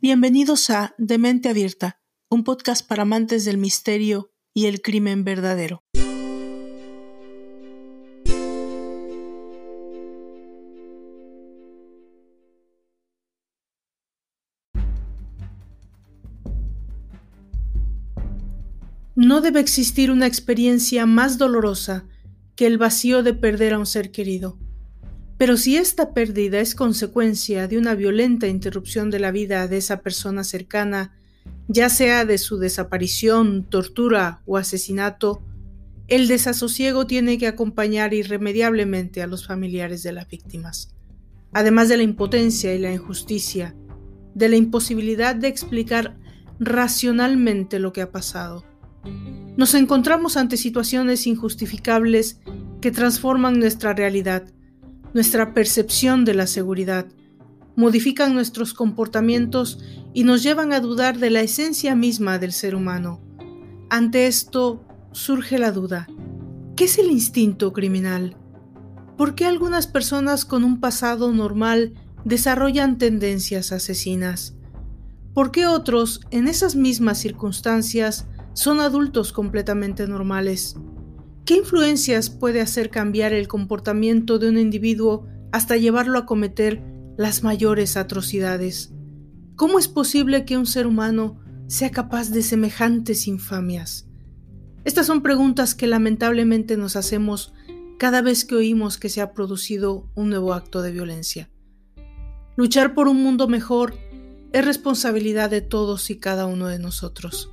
Bienvenidos a Demente Abierta, un podcast para amantes del misterio y el crimen verdadero. No debe existir una experiencia más dolorosa que el vacío de perder a un ser querido. Pero si esta pérdida es consecuencia de una violenta interrupción de la vida de esa persona cercana, ya sea de su desaparición, tortura o asesinato, el desasosiego tiene que acompañar irremediablemente a los familiares de las víctimas, además de la impotencia y la injusticia, de la imposibilidad de explicar racionalmente lo que ha pasado. Nos encontramos ante situaciones injustificables que transforman nuestra realidad nuestra percepción de la seguridad, modifican nuestros comportamientos y nos llevan a dudar de la esencia misma del ser humano. Ante esto surge la duda. ¿Qué es el instinto criminal? ¿Por qué algunas personas con un pasado normal desarrollan tendencias asesinas? ¿Por qué otros, en esas mismas circunstancias, son adultos completamente normales? ¿Qué influencias puede hacer cambiar el comportamiento de un individuo hasta llevarlo a cometer las mayores atrocidades? ¿Cómo es posible que un ser humano sea capaz de semejantes infamias? Estas son preguntas que lamentablemente nos hacemos cada vez que oímos que se ha producido un nuevo acto de violencia. Luchar por un mundo mejor es responsabilidad de todos y cada uno de nosotros.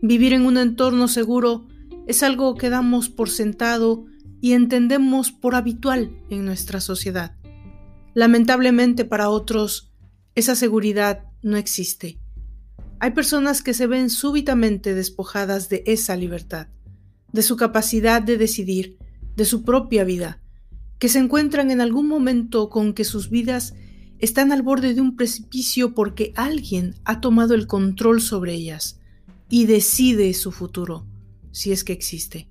Vivir en un entorno seguro es algo que damos por sentado y entendemos por habitual en nuestra sociedad. Lamentablemente para otros, esa seguridad no existe. Hay personas que se ven súbitamente despojadas de esa libertad, de su capacidad de decidir, de su propia vida, que se encuentran en algún momento con que sus vidas están al borde de un precipicio porque alguien ha tomado el control sobre ellas y decide su futuro si es que existe.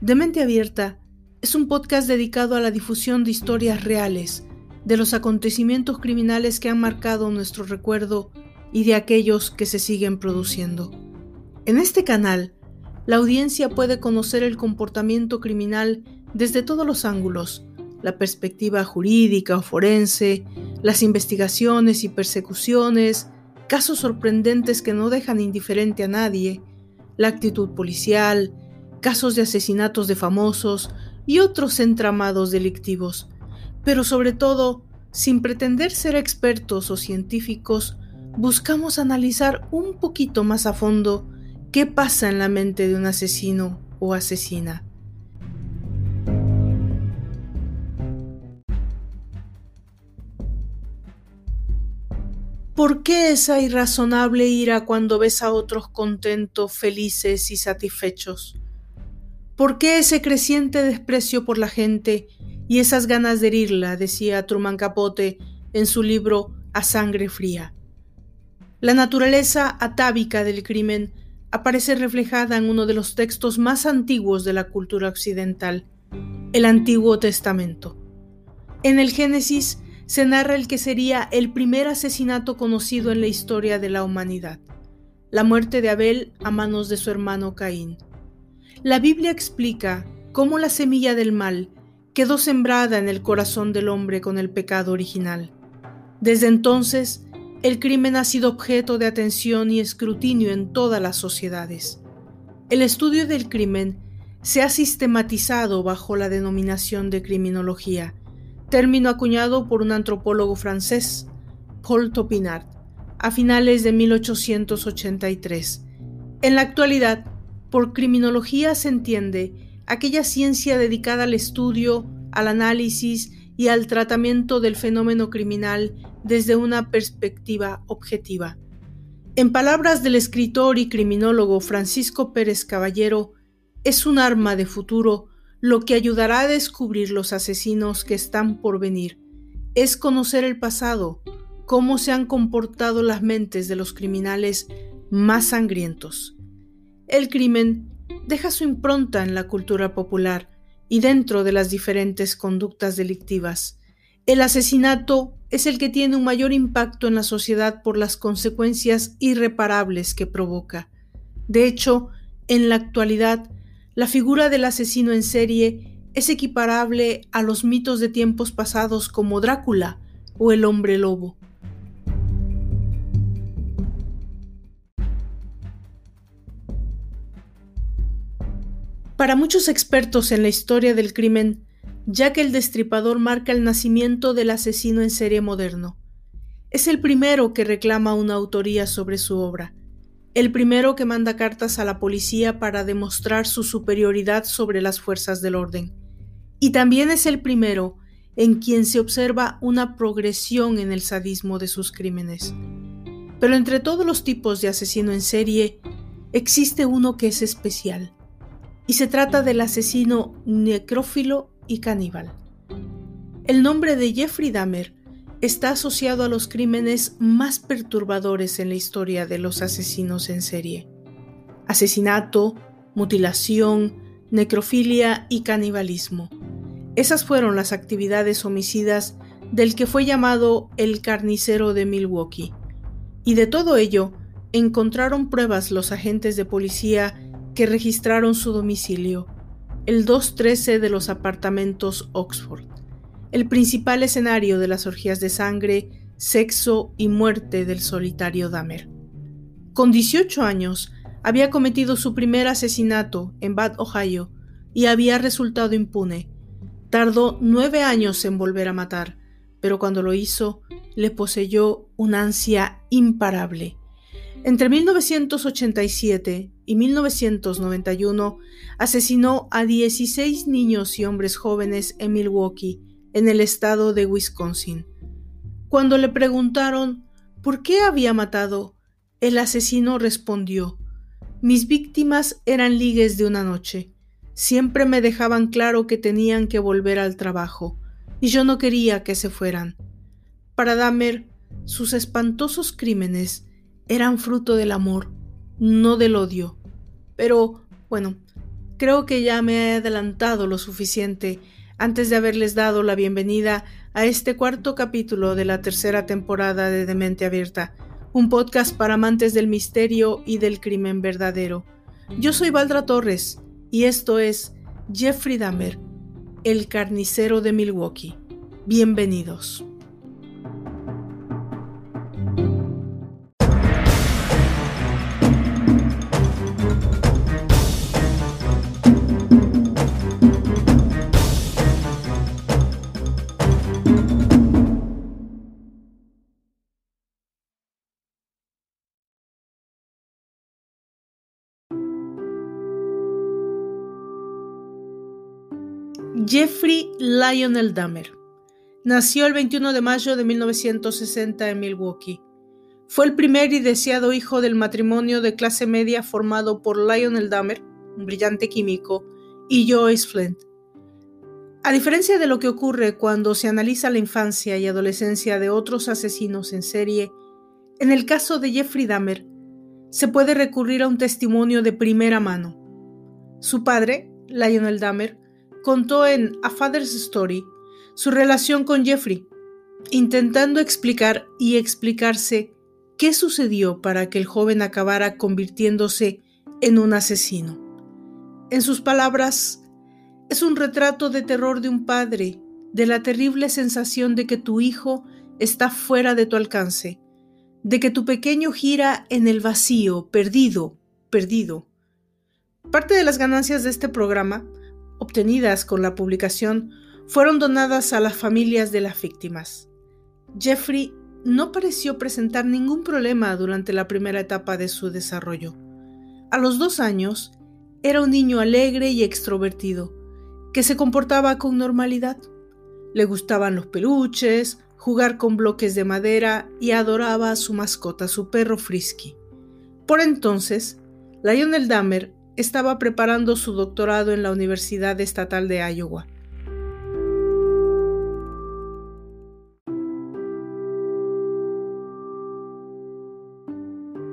De Mente Abierta es un podcast dedicado a la difusión de historias reales, de los acontecimientos criminales que han marcado nuestro recuerdo y de aquellos que se siguen produciendo. En este canal, la audiencia puede conocer el comportamiento criminal desde todos los ángulos, la perspectiva jurídica o forense, las investigaciones y persecuciones, casos sorprendentes que no dejan indiferente a nadie, la actitud policial, casos de asesinatos de famosos y otros entramados delictivos, pero sobre todo, sin pretender ser expertos o científicos, buscamos analizar un poquito más a fondo qué pasa en la mente de un asesino o asesina. ¿Por qué esa irrazonable ira cuando ves a otros contentos, felices y satisfechos? ¿Por qué ese creciente desprecio por la gente y esas ganas de herirla? decía Truman Capote en su libro A Sangre Fría. La naturaleza atávica del crimen aparece reflejada en uno de los textos más antiguos de la cultura occidental, el Antiguo Testamento. En el Génesis, se narra el que sería el primer asesinato conocido en la historia de la humanidad, la muerte de Abel a manos de su hermano Caín. La Biblia explica cómo la semilla del mal quedó sembrada en el corazón del hombre con el pecado original. Desde entonces, el crimen ha sido objeto de atención y escrutinio en todas las sociedades. El estudio del crimen se ha sistematizado bajo la denominación de criminología, término acuñado por un antropólogo francés, Paul Topinard, a finales de 1883. En la actualidad, por criminología se entiende aquella ciencia dedicada al estudio, al análisis y al tratamiento del fenómeno criminal desde una perspectiva objetiva. En palabras del escritor y criminólogo Francisco Pérez Caballero, es un arma de futuro lo que ayudará a descubrir los asesinos que están por venir es conocer el pasado, cómo se han comportado las mentes de los criminales más sangrientos. El crimen deja su impronta en la cultura popular y dentro de las diferentes conductas delictivas. El asesinato es el que tiene un mayor impacto en la sociedad por las consecuencias irreparables que provoca. De hecho, en la actualidad, la figura del asesino en serie es equiparable a los mitos de tiempos pasados como Drácula o el hombre lobo. Para muchos expertos en la historia del crimen, Jack el Destripador marca el nacimiento del asesino en serie moderno. Es el primero que reclama una autoría sobre su obra, el primero que manda cartas a la policía para demostrar su superioridad sobre las fuerzas del orden, y también es el primero en quien se observa una progresión en el sadismo de sus crímenes. Pero entre todos los tipos de asesino en serie, existe uno que es especial y se trata del asesino necrófilo y caníbal. El nombre de Jeffrey Dahmer está asociado a los crímenes más perturbadores en la historia de los asesinos en serie. Asesinato, mutilación, necrofilia y canibalismo. Esas fueron las actividades homicidas del que fue llamado el carnicero de Milwaukee. Y de todo ello, encontraron pruebas los agentes de policía que registraron su domicilio, el 213 de los apartamentos Oxford, el principal escenario de las orgías de sangre, sexo y muerte del solitario Dahmer. Con 18 años, había cometido su primer asesinato en Bad Ohio y había resultado impune. Tardó nueve años en volver a matar, pero cuando lo hizo, le poseyó una ansia imparable entre 1987 y 1991 asesinó a 16 niños y hombres jóvenes en Milwaukee, en el estado de Wisconsin. Cuando le preguntaron por qué había matado, el asesino respondió, mis víctimas eran ligues de una noche. Siempre me dejaban claro que tenían que volver al trabajo, y yo no quería que se fueran. Para Dahmer, sus espantosos crímenes eran fruto del amor, no del odio. Pero, bueno, creo que ya me he adelantado lo suficiente antes de haberles dado la bienvenida a este cuarto capítulo de la tercera temporada de Demente Abierta, un podcast para amantes del misterio y del crimen verdadero. Yo soy Valdra Torres y esto es Jeffrey Dahmer, el carnicero de Milwaukee. Bienvenidos. Jeffrey Lionel Dahmer. Nació el 21 de mayo de 1960 en Milwaukee. Fue el primer y deseado hijo del matrimonio de clase media formado por Lionel Dahmer, un brillante químico, y Joyce Flint. A diferencia de lo que ocurre cuando se analiza la infancia y adolescencia de otros asesinos en serie, en el caso de Jeffrey Dahmer, se puede recurrir a un testimonio de primera mano. Su padre, Lionel Dahmer, contó en A Father's Story su relación con Jeffrey, intentando explicar y explicarse qué sucedió para que el joven acabara convirtiéndose en un asesino. En sus palabras, es un retrato de terror de un padre, de la terrible sensación de que tu hijo está fuera de tu alcance, de que tu pequeño gira en el vacío, perdido, perdido. Parte de las ganancias de este programa obtenidas con la publicación fueron donadas a las familias de las víctimas. Jeffrey no pareció presentar ningún problema durante la primera etapa de su desarrollo. A los dos años, era un niño alegre y extrovertido, que se comportaba con normalidad. Le gustaban los peluches, jugar con bloques de madera y adoraba a su mascota, su perro Frisky. Por entonces, Lionel Dahmer estaba preparando su doctorado en la Universidad Estatal de Iowa.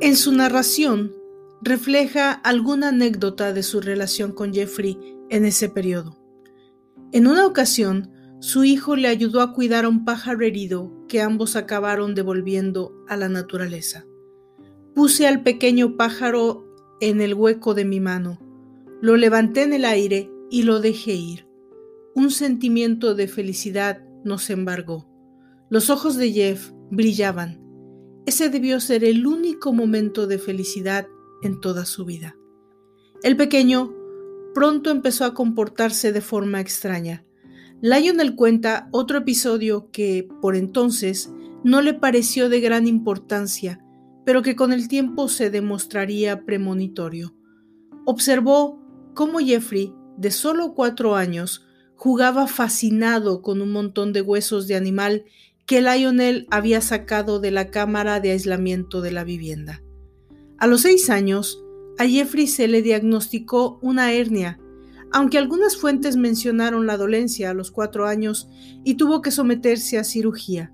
En su narración refleja alguna anécdota de su relación con Jeffrey en ese periodo. En una ocasión, su hijo le ayudó a cuidar a un pájaro herido que ambos acabaron devolviendo a la naturaleza. Puse al pequeño pájaro en el hueco de mi mano, lo levanté en el aire y lo dejé ir. Un sentimiento de felicidad nos embargó. Los ojos de Jeff brillaban. Ese debió ser el único momento de felicidad en toda su vida. El pequeño pronto empezó a comportarse de forma extraña. Lionel cuenta otro episodio que, por entonces, no le pareció de gran importancia, pero que con el tiempo se demostraría premonitorio. Observó cómo Jeffrey, de solo cuatro años, jugaba fascinado con un montón de huesos de animal que Lionel había sacado de la cámara de aislamiento de la vivienda. A los seis años, a Jeffrey se le diagnosticó una hernia, aunque algunas fuentes mencionaron la dolencia a los cuatro años y tuvo que someterse a cirugía.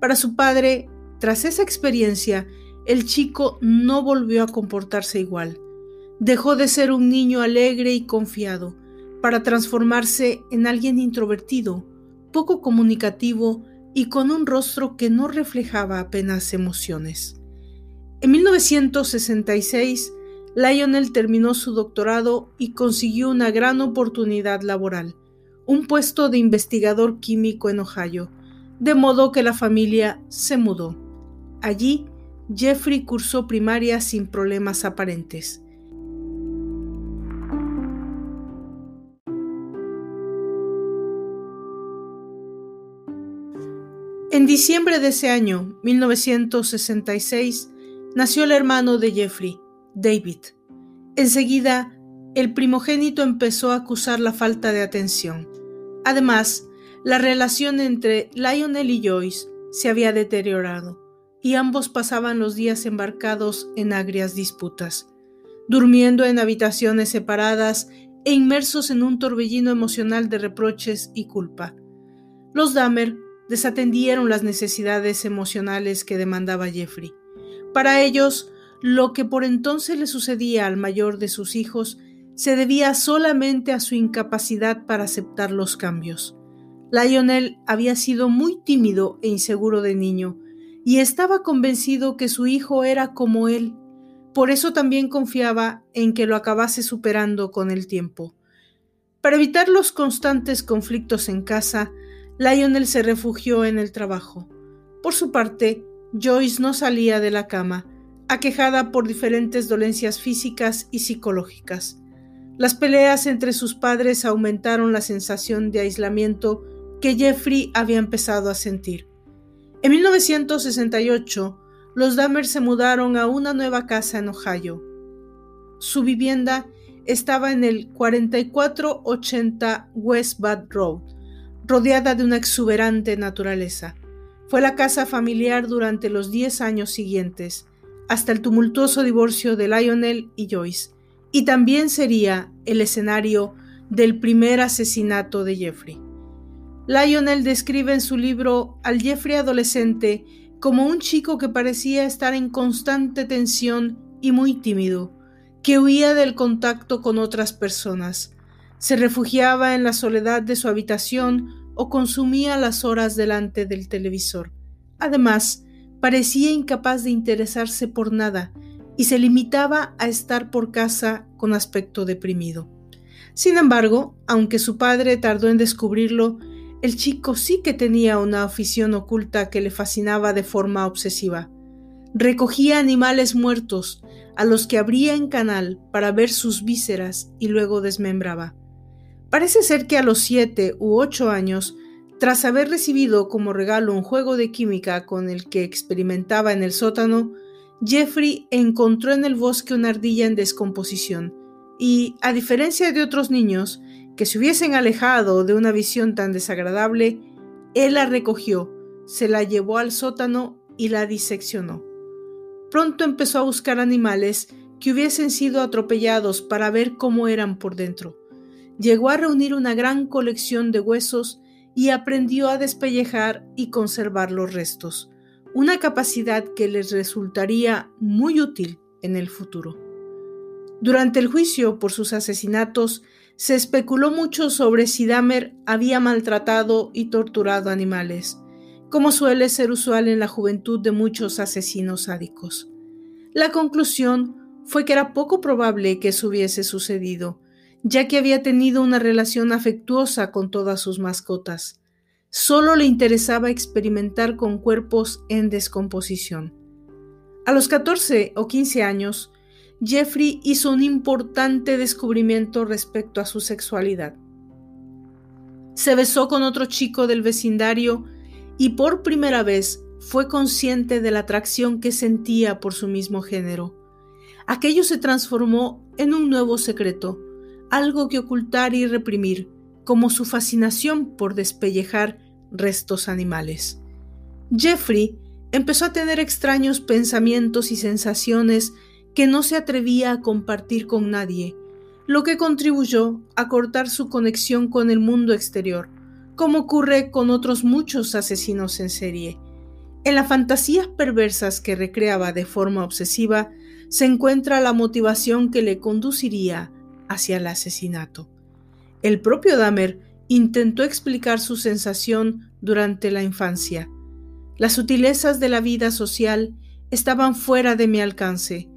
Para su padre, tras esa experiencia, el chico no volvió a comportarse igual. Dejó de ser un niño alegre y confiado para transformarse en alguien introvertido, poco comunicativo y con un rostro que no reflejaba apenas emociones. En 1966, Lionel terminó su doctorado y consiguió una gran oportunidad laboral, un puesto de investigador químico en Ohio, de modo que la familia se mudó. Allí, Jeffrey cursó primaria sin problemas aparentes. En diciembre de ese año, 1966, nació el hermano de Jeffrey, David. Enseguida, el primogénito empezó a acusar la falta de atención. Además, la relación entre Lionel y Joyce se había deteriorado y ambos pasaban los días embarcados en agrias disputas, durmiendo en habitaciones separadas e inmersos en un torbellino emocional de reproches y culpa. Los Dahmer desatendieron las necesidades emocionales que demandaba Jeffrey. Para ellos, lo que por entonces le sucedía al mayor de sus hijos se debía solamente a su incapacidad para aceptar los cambios. Lionel había sido muy tímido e inseguro de niño, y estaba convencido que su hijo era como él. Por eso también confiaba en que lo acabase superando con el tiempo. Para evitar los constantes conflictos en casa, Lionel se refugió en el trabajo. Por su parte, Joyce no salía de la cama, aquejada por diferentes dolencias físicas y psicológicas. Las peleas entre sus padres aumentaron la sensación de aislamiento que Jeffrey había empezado a sentir. En 1968, los Dahmer se mudaron a una nueva casa en Ohio. Su vivienda estaba en el 4480 West Bad Road, rodeada de una exuberante naturaleza. Fue la casa familiar durante los 10 años siguientes, hasta el tumultuoso divorcio de Lionel y Joyce, y también sería el escenario del primer asesinato de Jeffrey. Lionel describe en su libro al Jeffrey adolescente como un chico que parecía estar en constante tensión y muy tímido, que huía del contacto con otras personas, se refugiaba en la soledad de su habitación o consumía las horas delante del televisor. Además, parecía incapaz de interesarse por nada y se limitaba a estar por casa con aspecto deprimido. Sin embargo, aunque su padre tardó en descubrirlo, el chico sí que tenía una afición oculta que le fascinaba de forma obsesiva. Recogía animales muertos, a los que abría en canal para ver sus vísceras y luego desmembraba. Parece ser que a los siete u ocho años tras haber recibido como regalo un juego de química con el que experimentaba en el sótano, Jeffrey encontró en el bosque una ardilla en descomposición y, a diferencia de otros niños que se hubiesen alejado de una visión tan desagradable, él la recogió, se la llevó al sótano y la diseccionó. Pronto empezó a buscar animales que hubiesen sido atropellados para ver cómo eran por dentro. Llegó a reunir una gran colección de huesos y aprendió a despellejar y conservar los restos, una capacidad que les resultaría muy útil en el futuro. Durante el juicio por sus asesinatos, se especuló mucho sobre si Dahmer había maltratado y torturado animales, como suele ser usual en la juventud de muchos asesinos sádicos. La conclusión fue que era poco probable que eso hubiese sucedido, ya que había tenido una relación afectuosa con todas sus mascotas. Solo le interesaba experimentar con cuerpos en descomposición. A los 14 o 15 años, Jeffrey hizo un importante descubrimiento respecto a su sexualidad. Se besó con otro chico del vecindario y por primera vez fue consciente de la atracción que sentía por su mismo género. Aquello se transformó en un nuevo secreto, algo que ocultar y reprimir, como su fascinación por despellejar restos animales. Jeffrey empezó a tener extraños pensamientos y sensaciones que no se atrevía a compartir con nadie, lo que contribuyó a cortar su conexión con el mundo exterior, como ocurre con otros muchos asesinos en serie. En las fantasías perversas que recreaba de forma obsesiva se encuentra la motivación que le conduciría hacia el asesinato. El propio Dahmer intentó explicar su sensación durante la infancia. Las sutilezas de la vida social estaban fuera de mi alcance,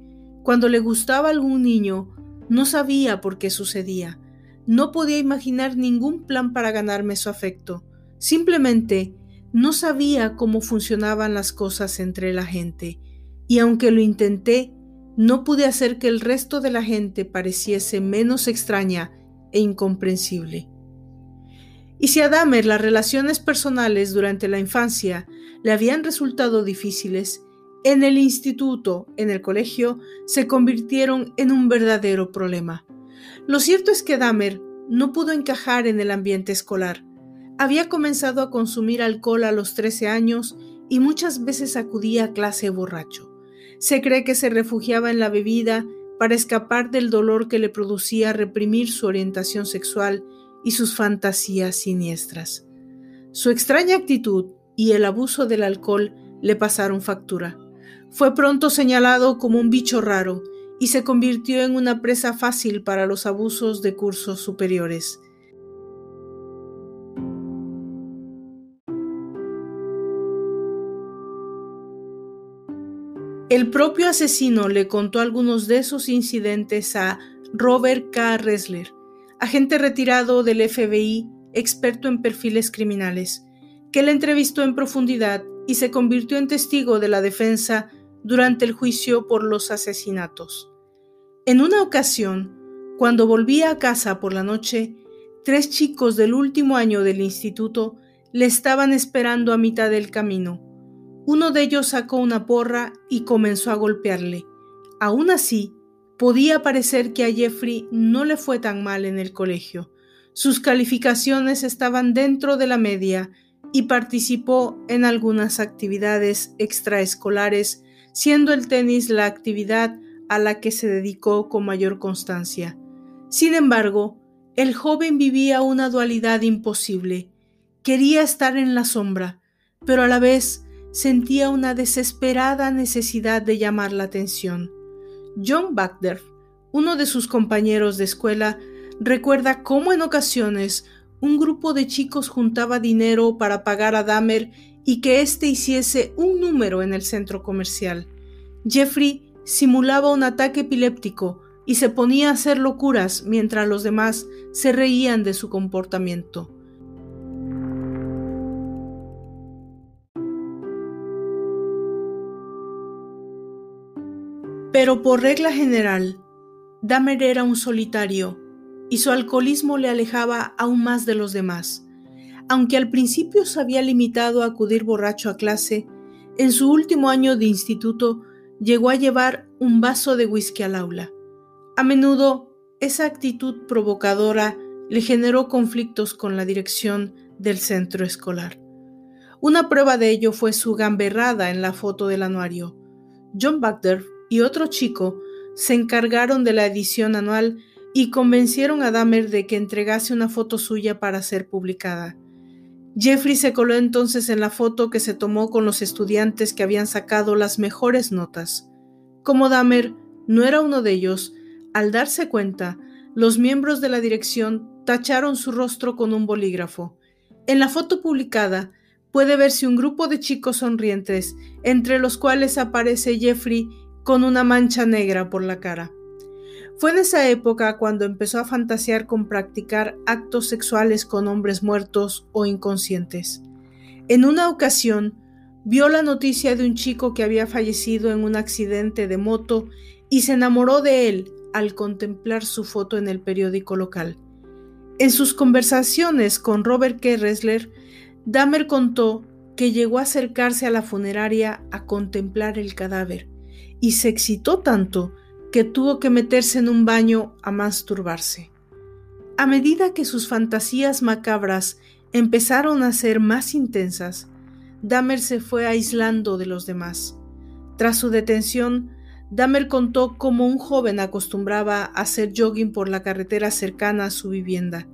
cuando le gustaba algún niño, no sabía por qué sucedía. No podía imaginar ningún plan para ganarme su afecto. Simplemente no sabía cómo funcionaban las cosas entre la gente. Y aunque lo intenté, no pude hacer que el resto de la gente pareciese menos extraña e incomprensible. Y si a Dahmer las relaciones personales durante la infancia le habían resultado difíciles, en el instituto, en el colegio, se convirtieron en un verdadero problema. Lo cierto es que Dahmer no pudo encajar en el ambiente escolar. Había comenzado a consumir alcohol a los 13 años y muchas veces acudía a clase borracho. Se cree que se refugiaba en la bebida para escapar del dolor que le producía reprimir su orientación sexual y sus fantasías siniestras. Su extraña actitud y el abuso del alcohol le pasaron factura. Fue pronto señalado como un bicho raro y se convirtió en una presa fácil para los abusos de cursos superiores. El propio asesino le contó algunos de esos incidentes a Robert K. Ressler, agente retirado del FBI, experto en perfiles criminales, que le entrevistó en profundidad y se convirtió en testigo de la defensa durante el juicio por los asesinatos. En una ocasión, cuando volvía a casa por la noche, tres chicos del último año del instituto le estaban esperando a mitad del camino. Uno de ellos sacó una porra y comenzó a golpearle. Aún así, podía parecer que a Jeffrey no le fue tan mal en el colegio. Sus calificaciones estaban dentro de la media y participó en algunas actividades extraescolares siendo el tenis la actividad a la que se dedicó con mayor constancia. Sin embargo, el joven vivía una dualidad imposible. Quería estar en la sombra, pero a la vez sentía una desesperada necesidad de llamar la atención. John Bagder, uno de sus compañeros de escuela, recuerda cómo en ocasiones un grupo de chicos juntaba dinero para pagar a Dahmer y que éste hiciese un número en el centro comercial. Jeffrey simulaba un ataque epiléptico y se ponía a hacer locuras mientras los demás se reían de su comportamiento. Pero por regla general, Dahmer era un solitario y su alcoholismo le alejaba aún más de los demás. Aunque al principio se había limitado a acudir borracho a clase, en su último año de instituto llegó a llevar un vaso de whisky al aula. A menudo, esa actitud provocadora le generó conflictos con la dirección del centro escolar. Una prueba de ello fue su gamberrada en la foto del anuario. John Bagder y otro chico se encargaron de la edición anual y convencieron a Dahmer de que entregase una foto suya para ser publicada. Jeffrey se coló entonces en la foto que se tomó con los estudiantes que habían sacado las mejores notas. Como Dahmer no era uno de ellos, al darse cuenta, Los miembros de la dirección tacharon su rostro con un bolígrafo. En la foto publicada puede verse un grupo de chicos sonrientes, entre los cuales aparece Jeffrey con una mancha negra por la cara. Fue en esa época cuando empezó a fantasear con practicar actos sexuales con hombres muertos o inconscientes. En una ocasión, vio la noticia de un chico que había fallecido en un accidente de moto y se enamoró de él al contemplar su foto en el periódico local. En sus conversaciones con Robert K. Ressler, Dahmer contó que llegó a acercarse a la funeraria a contemplar el cadáver y se excitó tanto que tuvo que meterse en un baño a masturbarse. A medida que sus fantasías macabras empezaron a ser más intensas, Dahmer se fue aislando de los demás. Tras su detención, Dahmer contó cómo un joven acostumbraba a hacer jogging por la carretera cercana a su vivienda.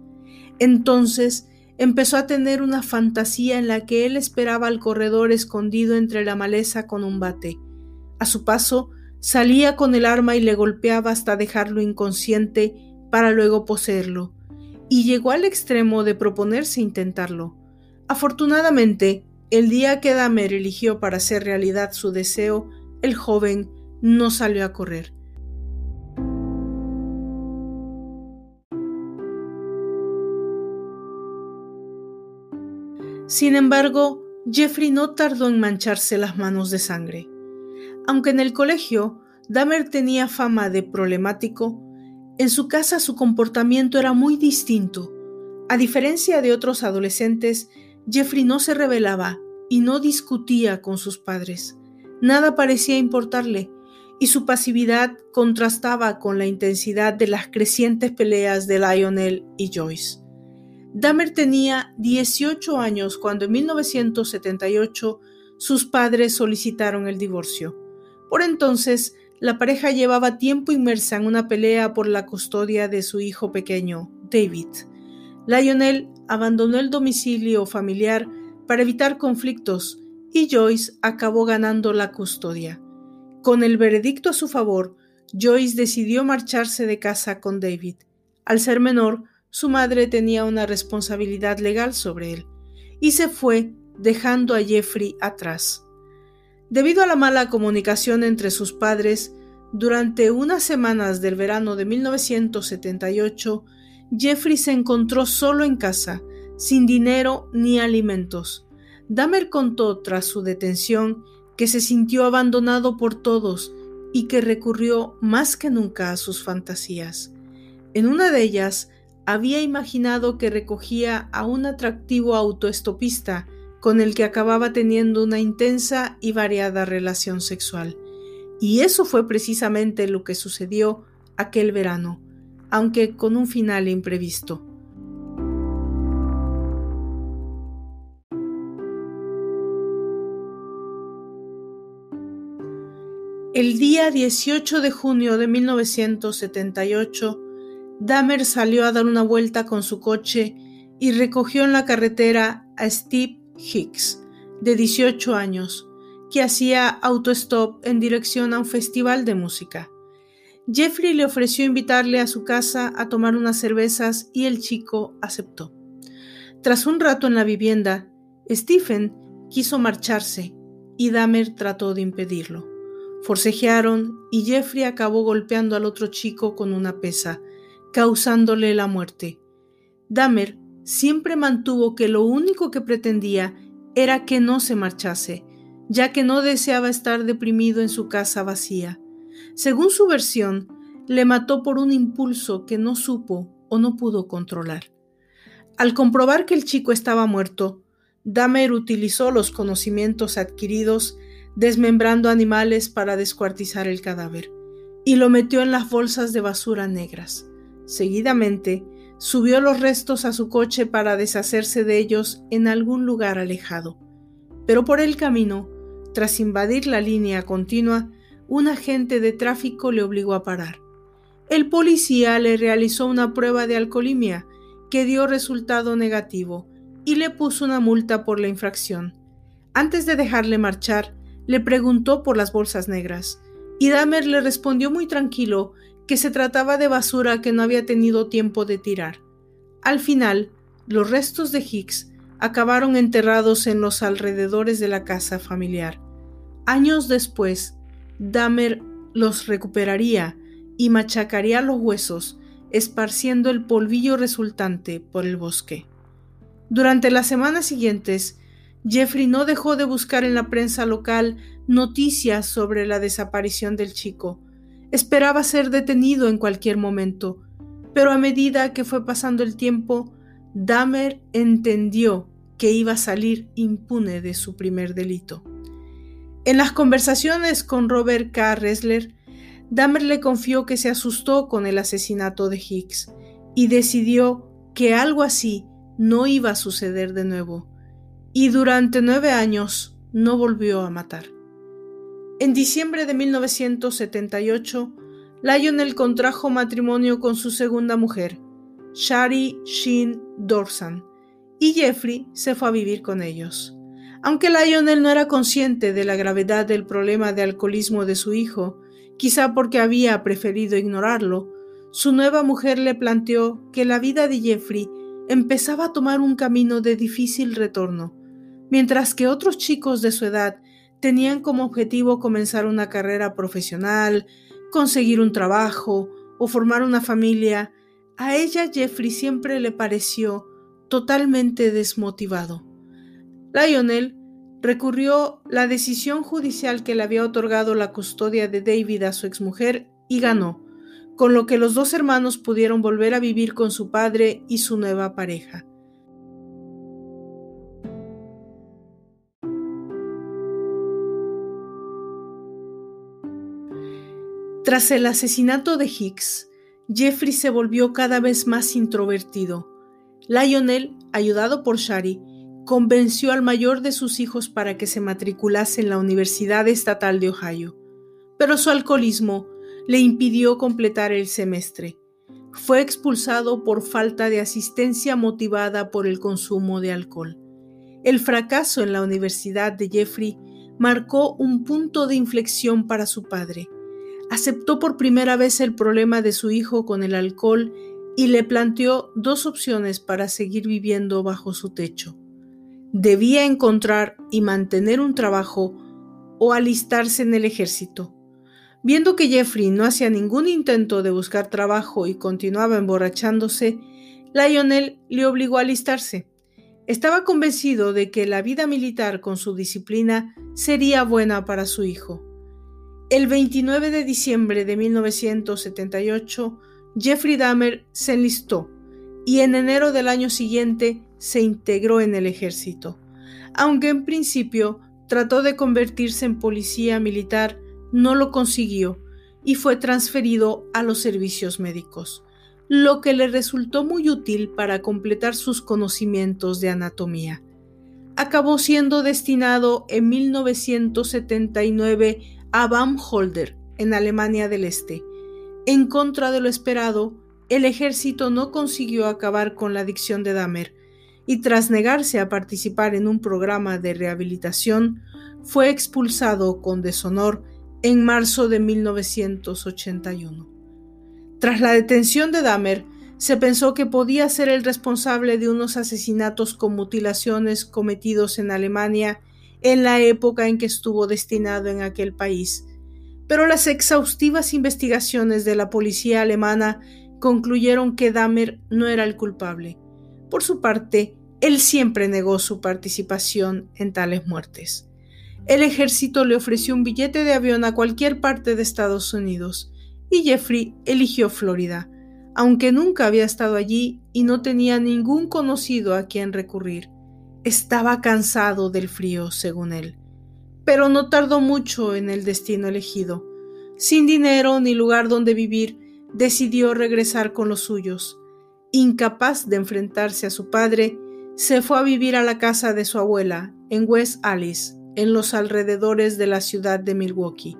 Entonces empezó a tener una fantasía en la que él esperaba al corredor escondido entre la maleza con un bate. A su paso, Salía con el arma y le golpeaba hasta dejarlo inconsciente para luego poseerlo, y llegó al extremo de proponerse intentarlo. Afortunadamente, el día que Dahmer eligió para hacer realidad su deseo, el joven no salió a correr. Sin embargo, Jeffrey no tardó en mancharse las manos de sangre. Aunque en el colegio Dahmer tenía fama de problemático, en su casa su comportamiento era muy distinto. A diferencia de otros adolescentes, Jeffrey no se rebelaba y no discutía con sus padres. Nada parecía importarle, y su pasividad contrastaba con la intensidad de las crecientes peleas de Lionel y Joyce. Dahmer tenía 18 años cuando en 1978 sus padres solicitaron el divorcio. Por entonces, la pareja llevaba tiempo inmersa en una pelea por la custodia de su hijo pequeño, David. Lionel abandonó el domicilio familiar para evitar conflictos y Joyce acabó ganando la custodia. Con el veredicto a su favor, Joyce decidió marcharse de casa con David. Al ser menor, su madre tenía una responsabilidad legal sobre él y se fue dejando a Jeffrey atrás. Debido a la mala comunicación entre sus padres, durante unas semanas del verano de 1978, Jeffrey se encontró solo en casa, sin dinero ni alimentos. Dahmer contó tras su detención que se sintió abandonado por todos y que recurrió más que nunca a sus fantasías. En una de ellas, había imaginado que recogía a un atractivo autoestopista con el que acababa teniendo una intensa y variada relación sexual. Y eso fue precisamente lo que sucedió aquel verano, aunque con un final imprevisto. El día 18 de junio de 1978, Dahmer salió a dar una vuelta con su coche y recogió en la carretera a Steve Hicks, de 18 años, que hacía autostop en dirección a un festival de música. Jeffrey le ofreció invitarle a su casa a tomar unas cervezas y el chico aceptó. Tras un rato en la vivienda, Stephen quiso marcharse y Dahmer trató de impedirlo. Forcejearon y Jeffrey acabó golpeando al otro chico con una pesa, causándole la muerte. Dahmer siempre mantuvo que lo único que pretendía era que no se marchase, ya que no deseaba estar deprimido en su casa vacía. Según su versión, le mató por un impulso que no supo o no pudo controlar. Al comprobar que el chico estaba muerto, Dahmer utilizó los conocimientos adquiridos desmembrando animales para descuartizar el cadáver y lo metió en las bolsas de basura negras. Seguidamente, Subió los restos a su coche para deshacerse de ellos en algún lugar alejado. Pero por el camino, tras invadir la línea continua, un agente de tráfico le obligó a parar. El policía le realizó una prueba de alcoholimia que dio resultado negativo y le puso una multa por la infracción. Antes de dejarle marchar, le preguntó por las bolsas negras y Dahmer le respondió muy tranquilo que se trataba de basura que no había tenido tiempo de tirar. Al final, los restos de Hicks acabaron enterrados en los alrededores de la casa familiar. Años después, Dahmer los recuperaría y machacaría los huesos, esparciendo el polvillo resultante por el bosque. Durante las semanas siguientes, Jeffrey no dejó de buscar en la prensa local noticias sobre la desaparición del chico. Esperaba ser detenido en cualquier momento, pero a medida que fue pasando el tiempo, Dahmer entendió que iba a salir impune de su primer delito. En las conversaciones con Robert K. Ressler, Dahmer le confió que se asustó con el asesinato de Hicks y decidió que algo así no iba a suceder de nuevo, y durante nueve años no volvió a matar. En diciembre de 1978, Lionel contrajo matrimonio con su segunda mujer, Shari Sheen Dorsan, y Jeffrey se fue a vivir con ellos. Aunque Lionel no era consciente de la gravedad del problema de alcoholismo de su hijo, quizá porque había preferido ignorarlo, su nueva mujer le planteó que la vida de Jeffrey empezaba a tomar un camino de difícil retorno, mientras que otros chicos de su edad tenían como objetivo comenzar una carrera profesional, conseguir un trabajo o formar una familia, a ella Jeffrey siempre le pareció totalmente desmotivado. Lionel recurrió la decisión judicial que le había otorgado la custodia de David a su exmujer y ganó, con lo que los dos hermanos pudieron volver a vivir con su padre y su nueva pareja. Tras el asesinato de Hicks, Jeffrey se volvió cada vez más introvertido. Lionel, ayudado por Shari, convenció al mayor de sus hijos para que se matriculase en la Universidad Estatal de Ohio, pero su alcoholismo le impidió completar el semestre. Fue expulsado por falta de asistencia motivada por el consumo de alcohol. El fracaso en la Universidad de Jeffrey marcó un punto de inflexión para su padre aceptó por primera vez el problema de su hijo con el alcohol y le planteó dos opciones para seguir viviendo bajo su techo. Debía encontrar y mantener un trabajo o alistarse en el ejército. Viendo que Jeffrey no hacía ningún intento de buscar trabajo y continuaba emborrachándose, Lionel le obligó a alistarse. Estaba convencido de que la vida militar con su disciplina sería buena para su hijo. El 29 de diciembre de 1978, Jeffrey Dahmer se enlistó y en enero del año siguiente se integró en el ejército. Aunque en principio trató de convertirse en policía militar, no lo consiguió y fue transferido a los servicios médicos, lo que le resultó muy útil para completar sus conocimientos de anatomía. Acabó siendo destinado en 1979 a Baumholder, en Alemania del Este. En contra de lo esperado, el ejército no consiguió acabar con la adicción de Dahmer y tras negarse a participar en un programa de rehabilitación, fue expulsado con deshonor en marzo de 1981. Tras la detención de Dahmer, se pensó que podía ser el responsable de unos asesinatos con mutilaciones cometidos en Alemania en la época en que estuvo destinado en aquel país, pero las exhaustivas investigaciones de la policía alemana concluyeron que Dahmer no era el culpable. Por su parte, él siempre negó su participación en tales muertes. El ejército le ofreció un billete de avión a cualquier parte de Estados Unidos, y Jeffrey eligió Florida, aunque nunca había estado allí y no tenía ningún conocido a quien recurrir. Estaba cansado del frío, según él, pero no tardó mucho en el destino elegido. Sin dinero ni lugar donde vivir, decidió regresar con los suyos. Incapaz de enfrentarse a su padre, se fue a vivir a la casa de su abuela, en West Alice, en los alrededores de la ciudad de Milwaukee.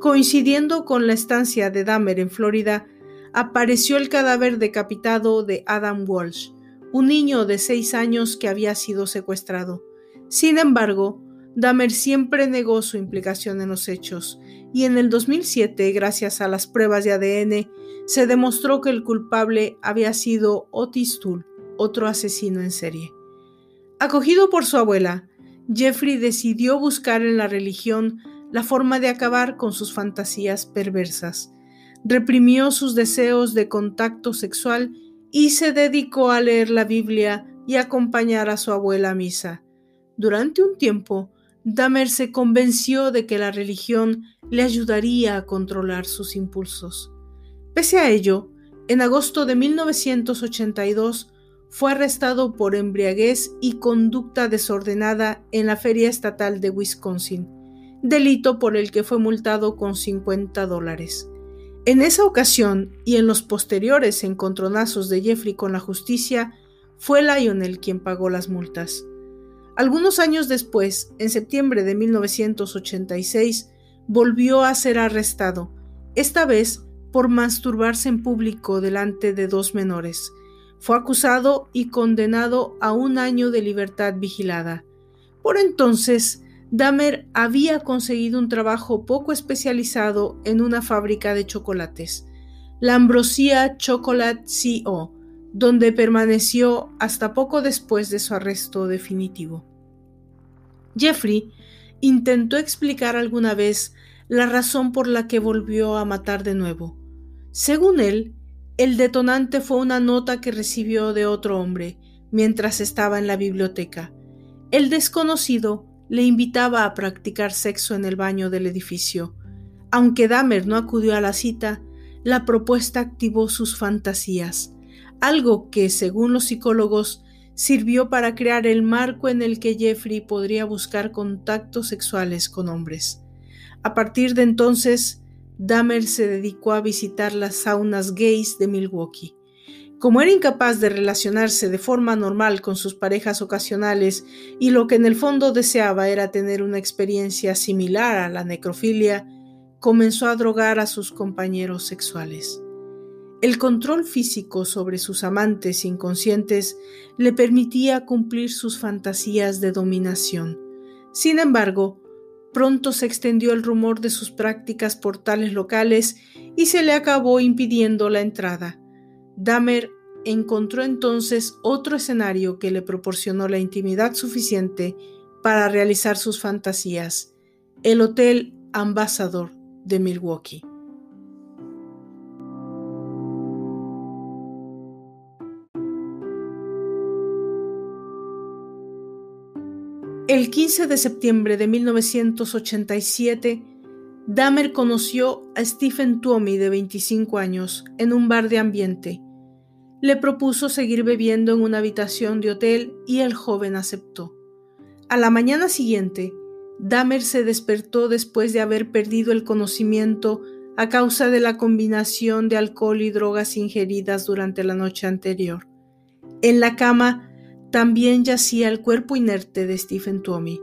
Coincidiendo con la estancia de Dahmer en Florida, apareció el cadáver decapitado de Adam Walsh, un niño de seis años que había sido secuestrado. Sin embargo, Dahmer siempre negó su implicación en los hechos, y en el 2007, gracias a las pruebas de ADN, se demostró que el culpable había sido Otis Tull, otro asesino en serie. Acogido por su abuela, Jeffrey decidió buscar en la religión la forma de acabar con sus fantasías perversas. Reprimió sus deseos de contacto sexual y se dedicó a leer la Biblia y acompañar a su abuela a misa. Durante un tiempo, Dahmer se convenció de que la religión le ayudaría a controlar sus impulsos. Pese a ello, en agosto de 1982 fue arrestado por embriaguez y conducta desordenada en la Feria Estatal de Wisconsin, delito por el que fue multado con 50 dólares. En esa ocasión y en los posteriores encontronazos de Jeffrey con la justicia, fue Lionel quien pagó las multas. Algunos años después, en septiembre de 1986, volvió a ser arrestado, esta vez por masturbarse en público delante de dos menores. Fue acusado y condenado a un año de libertad vigilada. Por entonces, Dahmer había conseguido un trabajo poco especializado en una fábrica de chocolates, la Ambrosia Chocolate Co., donde permaneció hasta poco después de su arresto definitivo. Jeffrey intentó explicar alguna vez la razón por la que volvió a matar de nuevo. Según él, el detonante fue una nota que recibió de otro hombre mientras estaba en la biblioteca. El desconocido le invitaba a practicar sexo en el baño del edificio. Aunque Dahmer no acudió a la cita, la propuesta activó sus fantasías algo que, según los psicólogos, sirvió para crear el marco en el que Jeffrey podría buscar contactos sexuales con hombres. A partir de entonces, Dahmer se dedicó a visitar las saunas gays de Milwaukee. Como era incapaz de relacionarse de forma normal con sus parejas ocasionales y lo que en el fondo deseaba era tener una experiencia similar a la necrofilia, comenzó a drogar a sus compañeros sexuales. El control físico sobre sus amantes inconscientes le permitía cumplir sus fantasías de dominación. Sin embargo, pronto se extendió el rumor de sus prácticas por tales locales y se le acabó impidiendo la entrada. Dahmer encontró entonces otro escenario que le proporcionó la intimidad suficiente para realizar sus fantasías, el Hotel Ambassador de Milwaukee. El 15 de septiembre de 1987, Dahmer conoció a Stephen Tuomi, de 25 años, en un bar de ambiente. Le propuso seguir bebiendo en una habitación de hotel y el joven aceptó. A la mañana siguiente, Dahmer se despertó después de haber perdido el conocimiento a causa de la combinación de alcohol y drogas ingeridas durante la noche anterior. En la cama también yacía el cuerpo inerte de Stephen Tuomi.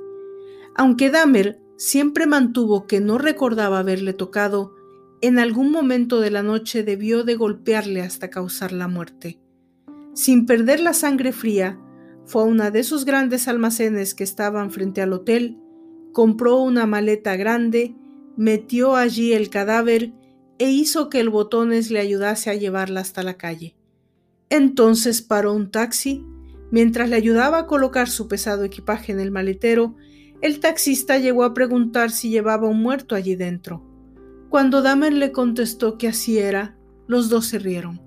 Aunque Dahmer siempre mantuvo que no recordaba haberle tocado, en algún momento de la noche debió de golpearle hasta causar la muerte. Sin perder la sangre fría, fue a una de esos grandes almacenes que estaban frente al hotel, compró una maleta grande, metió allí el cadáver e hizo que el botones le ayudase a llevarla hasta la calle. Entonces paró un taxi Mientras le ayudaba a colocar su pesado equipaje en el maletero, el taxista llegó a preguntar si llevaba un muerto allí dentro. Cuando Dahmer le contestó que así era, los dos se rieron.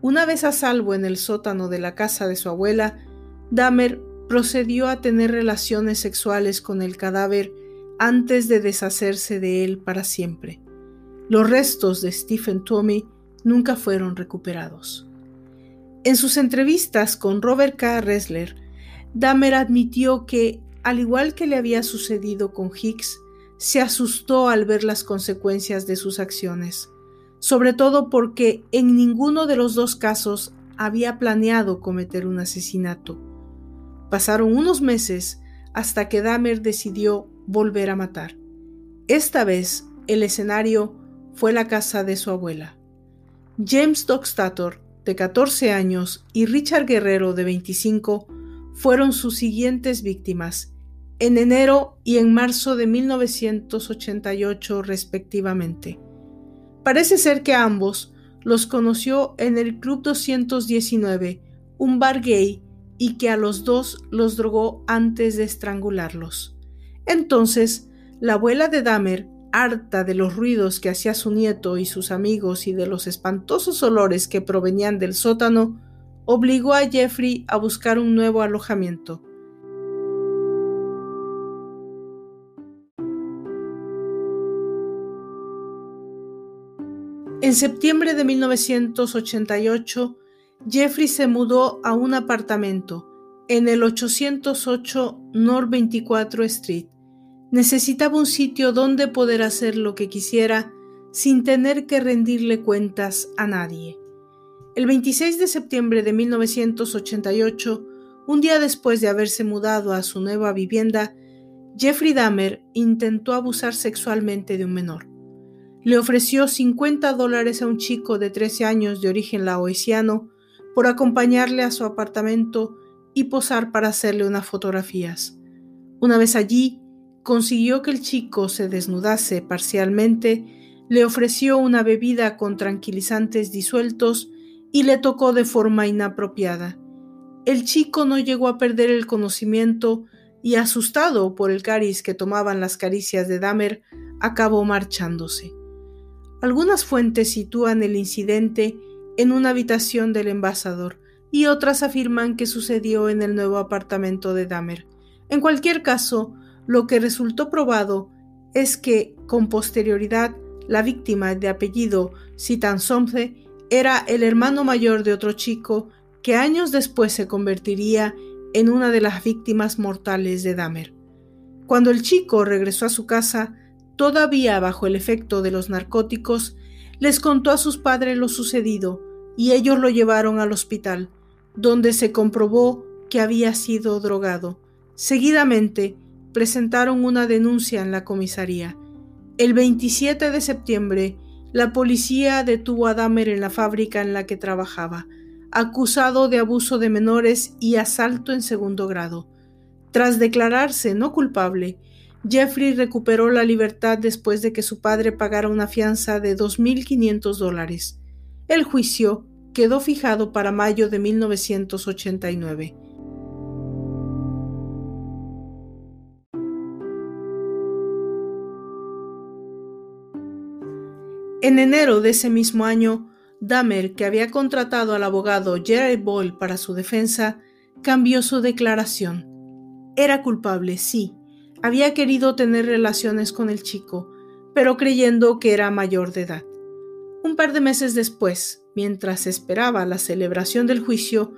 Una vez a salvo en el sótano de la casa de su abuela, Dahmer procedió a tener relaciones sexuales con el cadáver antes de deshacerse de él para siempre. Los restos de Stephen Tommy nunca fueron recuperados. En sus entrevistas con Robert K. Ressler, Dahmer admitió que, al igual que le había sucedido con Hicks, se asustó al ver las consecuencias de sus acciones, sobre todo porque en ninguno de los dos casos había planeado cometer un asesinato. Pasaron unos meses hasta que Dahmer decidió volver a matar. Esta vez el escenario fue la casa de su abuela. James Dockstator de 14 años, y Richard Guerrero, de 25, fueron sus siguientes víctimas. En enero y en marzo de 1988 respectivamente. Parece ser que ambos los conoció en el Club 219, un bar gay, y que a los dos los drogó antes de estrangularlos. Entonces, la abuela de Dahmer, harta de los ruidos que hacía su nieto y sus amigos y de los espantosos olores que provenían del sótano, obligó a Jeffrey a buscar un nuevo alojamiento. En septiembre de 1988, Jeffrey se mudó a un apartamento en el 808 North 24 Street. Necesitaba un sitio donde poder hacer lo que quisiera sin tener que rendirle cuentas a nadie. El 26 de septiembre de 1988, un día después de haberse mudado a su nueva vivienda, Jeffrey Dahmer intentó abusar sexualmente de un menor. Le ofreció 50 dólares a un chico de 13 años de origen laoesiano por acompañarle a su apartamento y posar para hacerle unas fotografías. Una vez allí, consiguió que el chico se desnudase parcialmente, le ofreció una bebida con tranquilizantes disueltos y le tocó de forma inapropiada. El chico no llegó a perder el conocimiento y, asustado por el cariz que tomaban las caricias de Dahmer, acabó marchándose. Algunas fuentes sitúan el incidente en una habitación del embajador y otras afirman que sucedió en el nuevo apartamento de Dahmer. En cualquier caso, lo que resultó probado es que, con posterioridad, la víctima de apellido Somse era el hermano mayor de otro chico que años después se convertiría en una de las víctimas mortales de Dahmer. Cuando el chico regresó a su casa, todavía bajo el efecto de los narcóticos, les contó a sus padres lo sucedido y ellos lo llevaron al hospital, donde se comprobó que había sido drogado. Seguidamente presentaron una denuncia en la comisaría. El 27 de septiembre, la policía detuvo a Dahmer en la fábrica en la que trabajaba, acusado de abuso de menores y asalto en segundo grado. Tras declararse no culpable, Jeffrey recuperó la libertad después de que su padre pagara una fianza de 2.500 dólares. El juicio quedó fijado para mayo de 1989. En enero de ese mismo año, Dahmer, que había contratado al abogado Jerry Boyle para su defensa, cambió su declaración. Era culpable, sí, había querido tener relaciones con el chico, pero creyendo que era mayor de edad. Un par de meses después, mientras esperaba la celebración del juicio,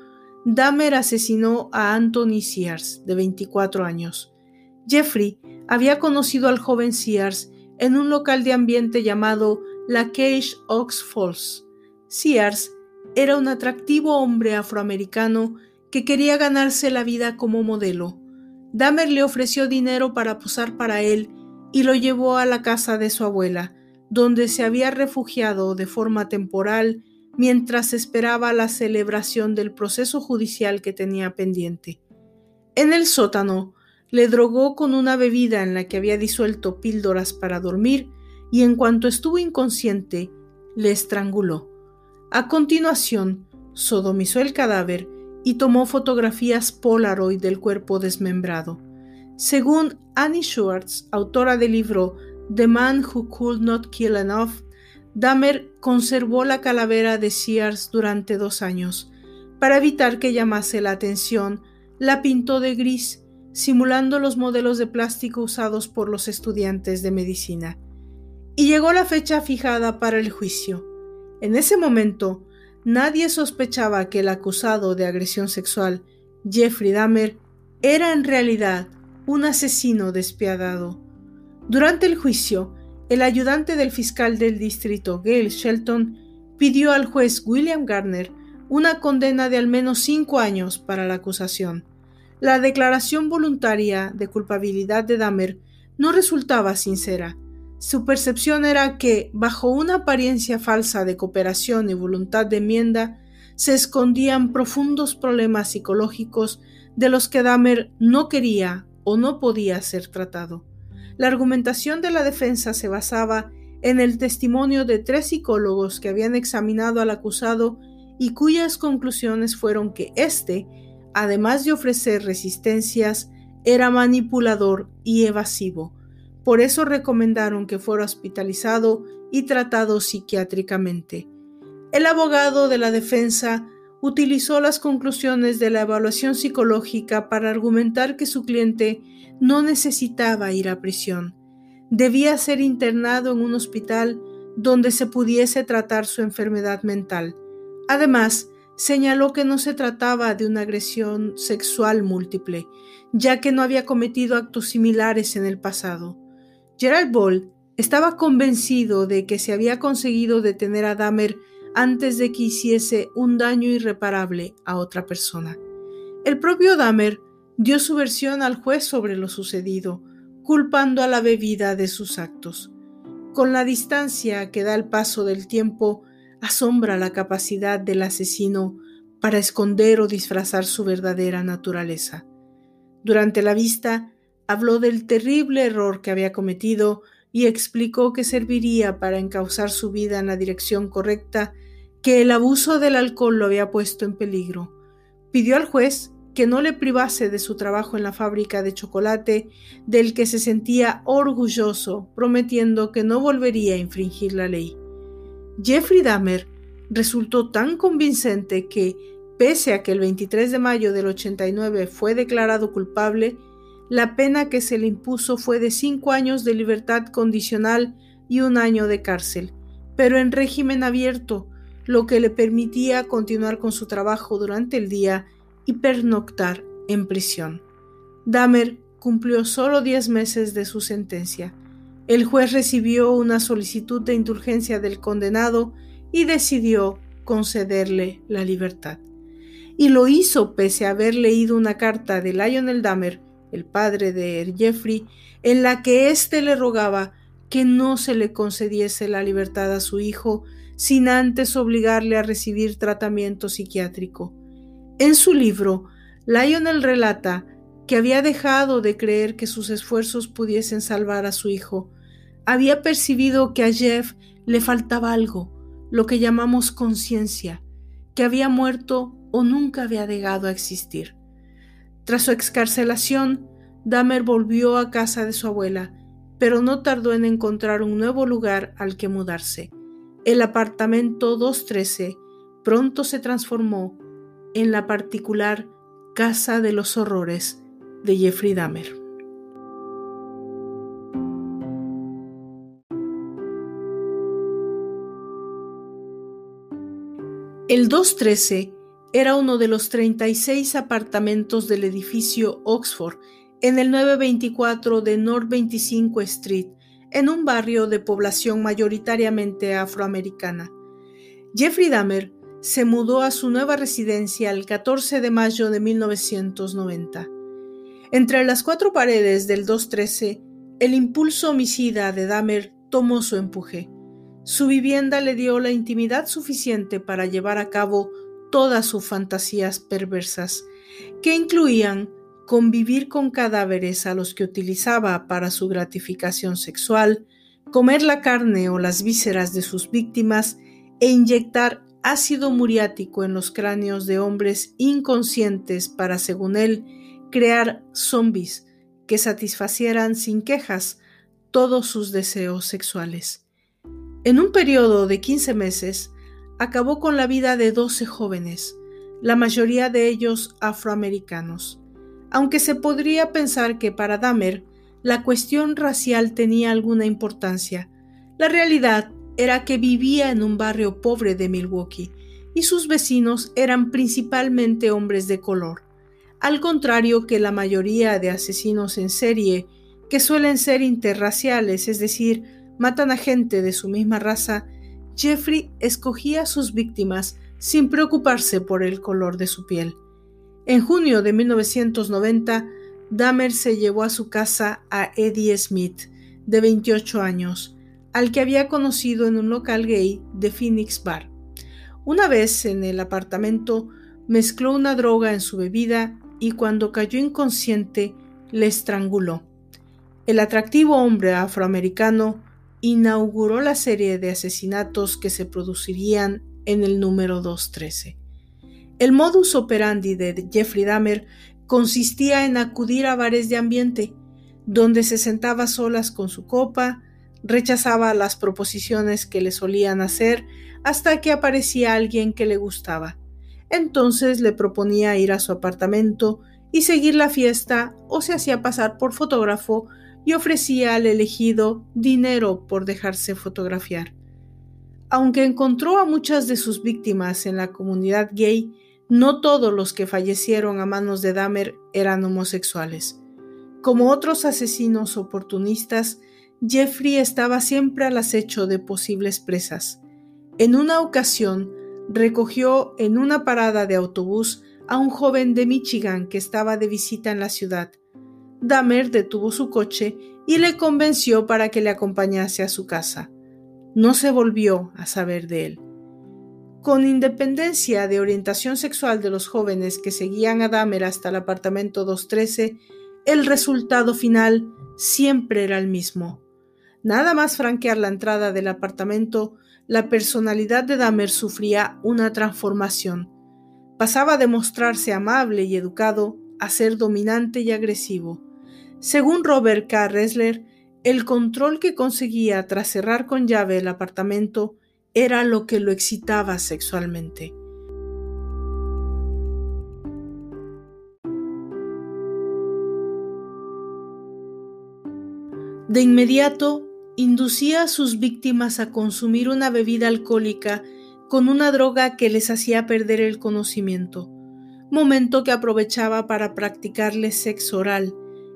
Dahmer asesinó a Anthony Sears, de 24 años. Jeffrey había conocido al joven Sears en un local de ambiente llamado La Cage Ox Falls. Sears era un atractivo hombre afroamericano que quería ganarse la vida como modelo. Dahmer le ofreció dinero para posar para él y lo llevó a la casa de su abuela, donde se había refugiado de forma temporal mientras esperaba la celebración del proceso judicial que tenía pendiente. En el sótano, le drogó con una bebida en la que había disuelto píldoras para dormir y en cuanto estuvo inconsciente, le estranguló. A continuación, sodomizó el cadáver y tomó fotografías Polaroid del cuerpo desmembrado. Según Annie Schwartz, autora del libro The Man Who Could Not Kill Enough, Dahmer conservó la calavera de Sears durante dos años. Para evitar que llamase la atención, la pintó de gris, simulando los modelos de plástico usados por los estudiantes de medicina. Y llegó la fecha fijada para el juicio. En ese momento, Nadie sospechaba que el acusado de agresión sexual, Jeffrey Dahmer, era en realidad un asesino despiadado. Durante el juicio, el ayudante del fiscal del distrito, Gail Shelton, pidió al juez William Gardner una condena de al menos cinco años para la acusación. La declaración voluntaria de culpabilidad de Dahmer no resultaba sincera, su percepción era que, bajo una apariencia falsa de cooperación y voluntad de enmienda, se escondían profundos problemas psicológicos de los que Dahmer no quería o no podía ser tratado. La argumentación de la defensa se basaba en el testimonio de tres psicólogos que habían examinado al acusado y cuyas conclusiones fueron que éste, además de ofrecer resistencias, era manipulador y evasivo. Por eso recomendaron que fuera hospitalizado y tratado psiquiátricamente. El abogado de la defensa utilizó las conclusiones de la evaluación psicológica para argumentar que su cliente no necesitaba ir a prisión. Debía ser internado en un hospital donde se pudiese tratar su enfermedad mental. Además, señaló que no se trataba de una agresión sexual múltiple, ya que no había cometido actos similares en el pasado. Gerald Ball estaba convencido de que se había conseguido detener a Dahmer antes de que hiciese un daño irreparable a otra persona. El propio Dahmer dio su versión al juez sobre lo sucedido, culpando a la bebida de sus actos. Con la distancia que da el paso del tiempo, asombra la capacidad del asesino para esconder o disfrazar su verdadera naturaleza. Durante la vista, habló del terrible error que había cometido y explicó que serviría para encauzar su vida en la dirección correcta que el abuso del alcohol lo había puesto en peligro. Pidió al juez que no le privase de su trabajo en la fábrica de chocolate, del que se sentía orgulloso, prometiendo que no volvería a infringir la ley. Jeffrey Dahmer resultó tan convincente que, pese a que el 23 de mayo del 89 fue declarado culpable, la pena que se le impuso fue de cinco años de libertad condicional y un año de cárcel, pero en régimen abierto, lo que le permitía continuar con su trabajo durante el día y pernoctar en prisión. Dahmer cumplió solo 10 meses de su sentencia. El juez recibió una solicitud de indulgencia del condenado y decidió concederle la libertad. Y lo hizo pese a haber leído una carta de Lionel Dahmer, el padre de Jeffrey, en la que éste le rogaba que no se le concediese la libertad a su hijo sin antes obligarle a recibir tratamiento psiquiátrico. En su libro, Lionel relata que había dejado de creer que sus esfuerzos pudiesen salvar a su hijo. Había percibido que a Jeff le faltaba algo, lo que llamamos conciencia, que había muerto o nunca había llegado a existir. Tras su excarcelación, Dahmer volvió a casa de su abuela, pero no tardó en encontrar un nuevo lugar al que mudarse. El apartamento 213 pronto se transformó en la particular Casa de los Horrores de Jeffrey Dahmer. El 213 era uno de los 36 apartamentos del edificio Oxford en el 924 de North 25 Street, en un barrio de población mayoritariamente afroamericana. Jeffrey Dahmer se mudó a su nueva residencia el 14 de mayo de 1990. Entre las cuatro paredes del 213, el impulso homicida de Dahmer tomó su empuje. Su vivienda le dio la intimidad suficiente para llevar a cabo todas sus fantasías perversas, que incluían convivir con cadáveres a los que utilizaba para su gratificación sexual, comer la carne o las vísceras de sus víctimas e inyectar ácido muriático en los cráneos de hombres inconscientes para, según él, crear zombies que satisfacieran sin quejas todos sus deseos sexuales. En un periodo de 15 meses, acabó con la vida de 12 jóvenes, la mayoría de ellos afroamericanos aunque se podría pensar que para Dahmer la cuestión racial tenía alguna importancia. La realidad era que vivía en un barrio pobre de Milwaukee y sus vecinos eran principalmente hombres de color, al contrario que la mayoría de asesinos en serie, que suelen ser interraciales, es decir, matan a gente de su misma raza, Jeffrey escogía a sus víctimas sin preocuparse por el color de su piel. En junio de 1990, Dahmer se llevó a su casa a Eddie Smith, de 28 años, al que había conocido en un local gay de Phoenix Bar. Una vez en el apartamento, mezcló una droga en su bebida y cuando cayó inconsciente, le estranguló. El atractivo hombre afroamericano inauguró la serie de asesinatos que se producirían en el número 213. El modus operandi de Jeffrey Dahmer consistía en acudir a bares de ambiente, donde se sentaba solas con su copa, rechazaba las proposiciones que le solían hacer hasta que aparecía alguien que le gustaba. Entonces le proponía ir a su apartamento y seguir la fiesta o se hacía pasar por fotógrafo y ofrecía al elegido dinero por dejarse fotografiar. Aunque encontró a muchas de sus víctimas en la comunidad gay, no todos los que fallecieron a manos de Dahmer eran homosexuales. Como otros asesinos oportunistas, Jeffrey estaba siempre al acecho de posibles presas. En una ocasión, recogió en una parada de autobús a un joven de Michigan que estaba de visita en la ciudad. Dahmer detuvo su coche y le convenció para que le acompañase a su casa. No se volvió a saber de él. Con independencia de orientación sexual de los jóvenes que seguían a Dahmer hasta el apartamento 213, el resultado final siempre era el mismo. Nada más franquear la entrada del apartamento, la personalidad de Dahmer sufría una transformación. Pasaba de mostrarse amable y educado a ser dominante y agresivo. Según Robert K. Ressler, el control que conseguía tras cerrar con llave el apartamento era lo que lo excitaba sexualmente. De inmediato, inducía a sus víctimas a consumir una bebida alcohólica con una droga que les hacía perder el conocimiento, momento que aprovechaba para practicarles sexo oral,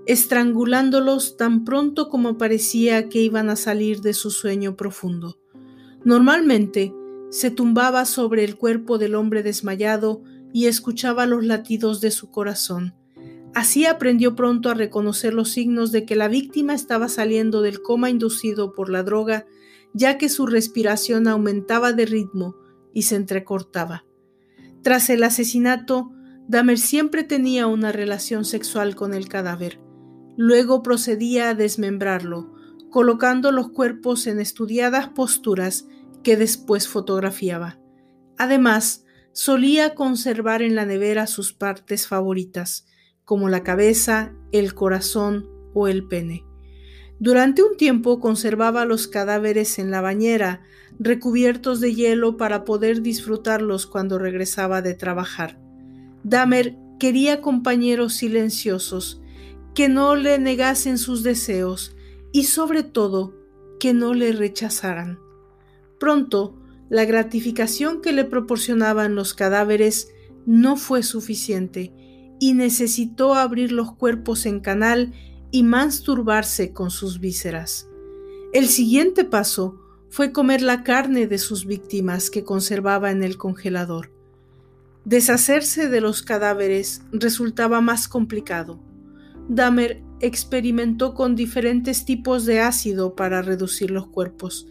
estrangulándolos tan pronto como parecía que iban a salir de su sueño profundo. Normalmente se tumbaba sobre el cuerpo del hombre desmayado y escuchaba los latidos de su corazón. Así aprendió pronto a reconocer los signos de que la víctima estaba saliendo del coma inducido por la droga, ya que su respiración aumentaba de ritmo y se entrecortaba. Tras el asesinato, Dahmer siempre tenía una relación sexual con el cadáver. Luego procedía a desmembrarlo, colocando los cuerpos en estudiadas posturas que después fotografiaba. Además, solía conservar en la nevera sus partes favoritas, como la cabeza, el corazón o el pene. Durante un tiempo conservaba los cadáveres en la bañera, recubiertos de hielo para poder disfrutarlos cuando regresaba de trabajar. Dahmer quería compañeros silenciosos, que no le negasen sus deseos y sobre todo que no le rechazaran. Pronto, la gratificación que le proporcionaban los cadáveres no fue suficiente y necesitó abrir los cuerpos en canal y masturbarse con sus vísceras. El siguiente paso fue comer la carne de sus víctimas que conservaba en el congelador. Deshacerse de los cadáveres resultaba más complicado. Dahmer experimentó con diferentes tipos de ácido para reducir los cuerpos,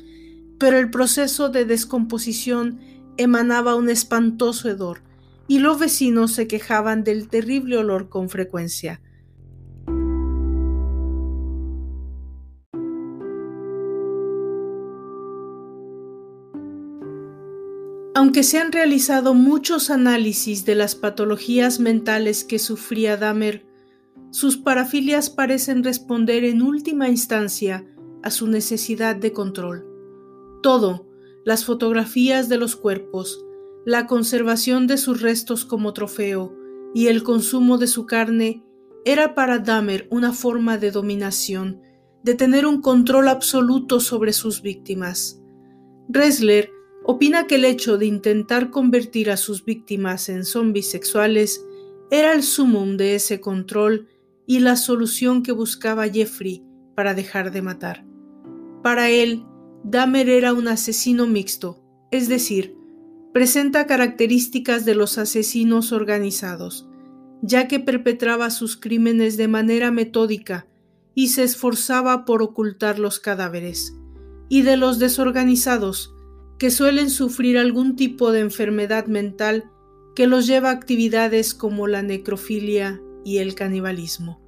pero el proceso de descomposición emanaba un espantoso hedor y los vecinos se quejaban del terrible olor con frecuencia. Aunque se han realizado muchos análisis de las patologías mentales que sufría Dahmer, sus parafilias parecen responder en última instancia a su necesidad de control. Todo, las fotografías de los cuerpos, la conservación de sus restos como trofeo y el consumo de su carne era para Dahmer una forma de dominación, de tener un control absoluto sobre sus víctimas. Ressler opina que el hecho de intentar convertir a sus víctimas en zombies sexuales era el sumum de ese control y la solución que buscaba Jeffrey para dejar de matar. Para él, Dahmer era un asesino mixto, es decir, presenta características de los asesinos organizados, ya que perpetraba sus crímenes de manera metódica y se esforzaba por ocultar los cadáveres, y de los desorganizados, que suelen sufrir algún tipo de enfermedad mental que los lleva a actividades como la necrofilia y el canibalismo.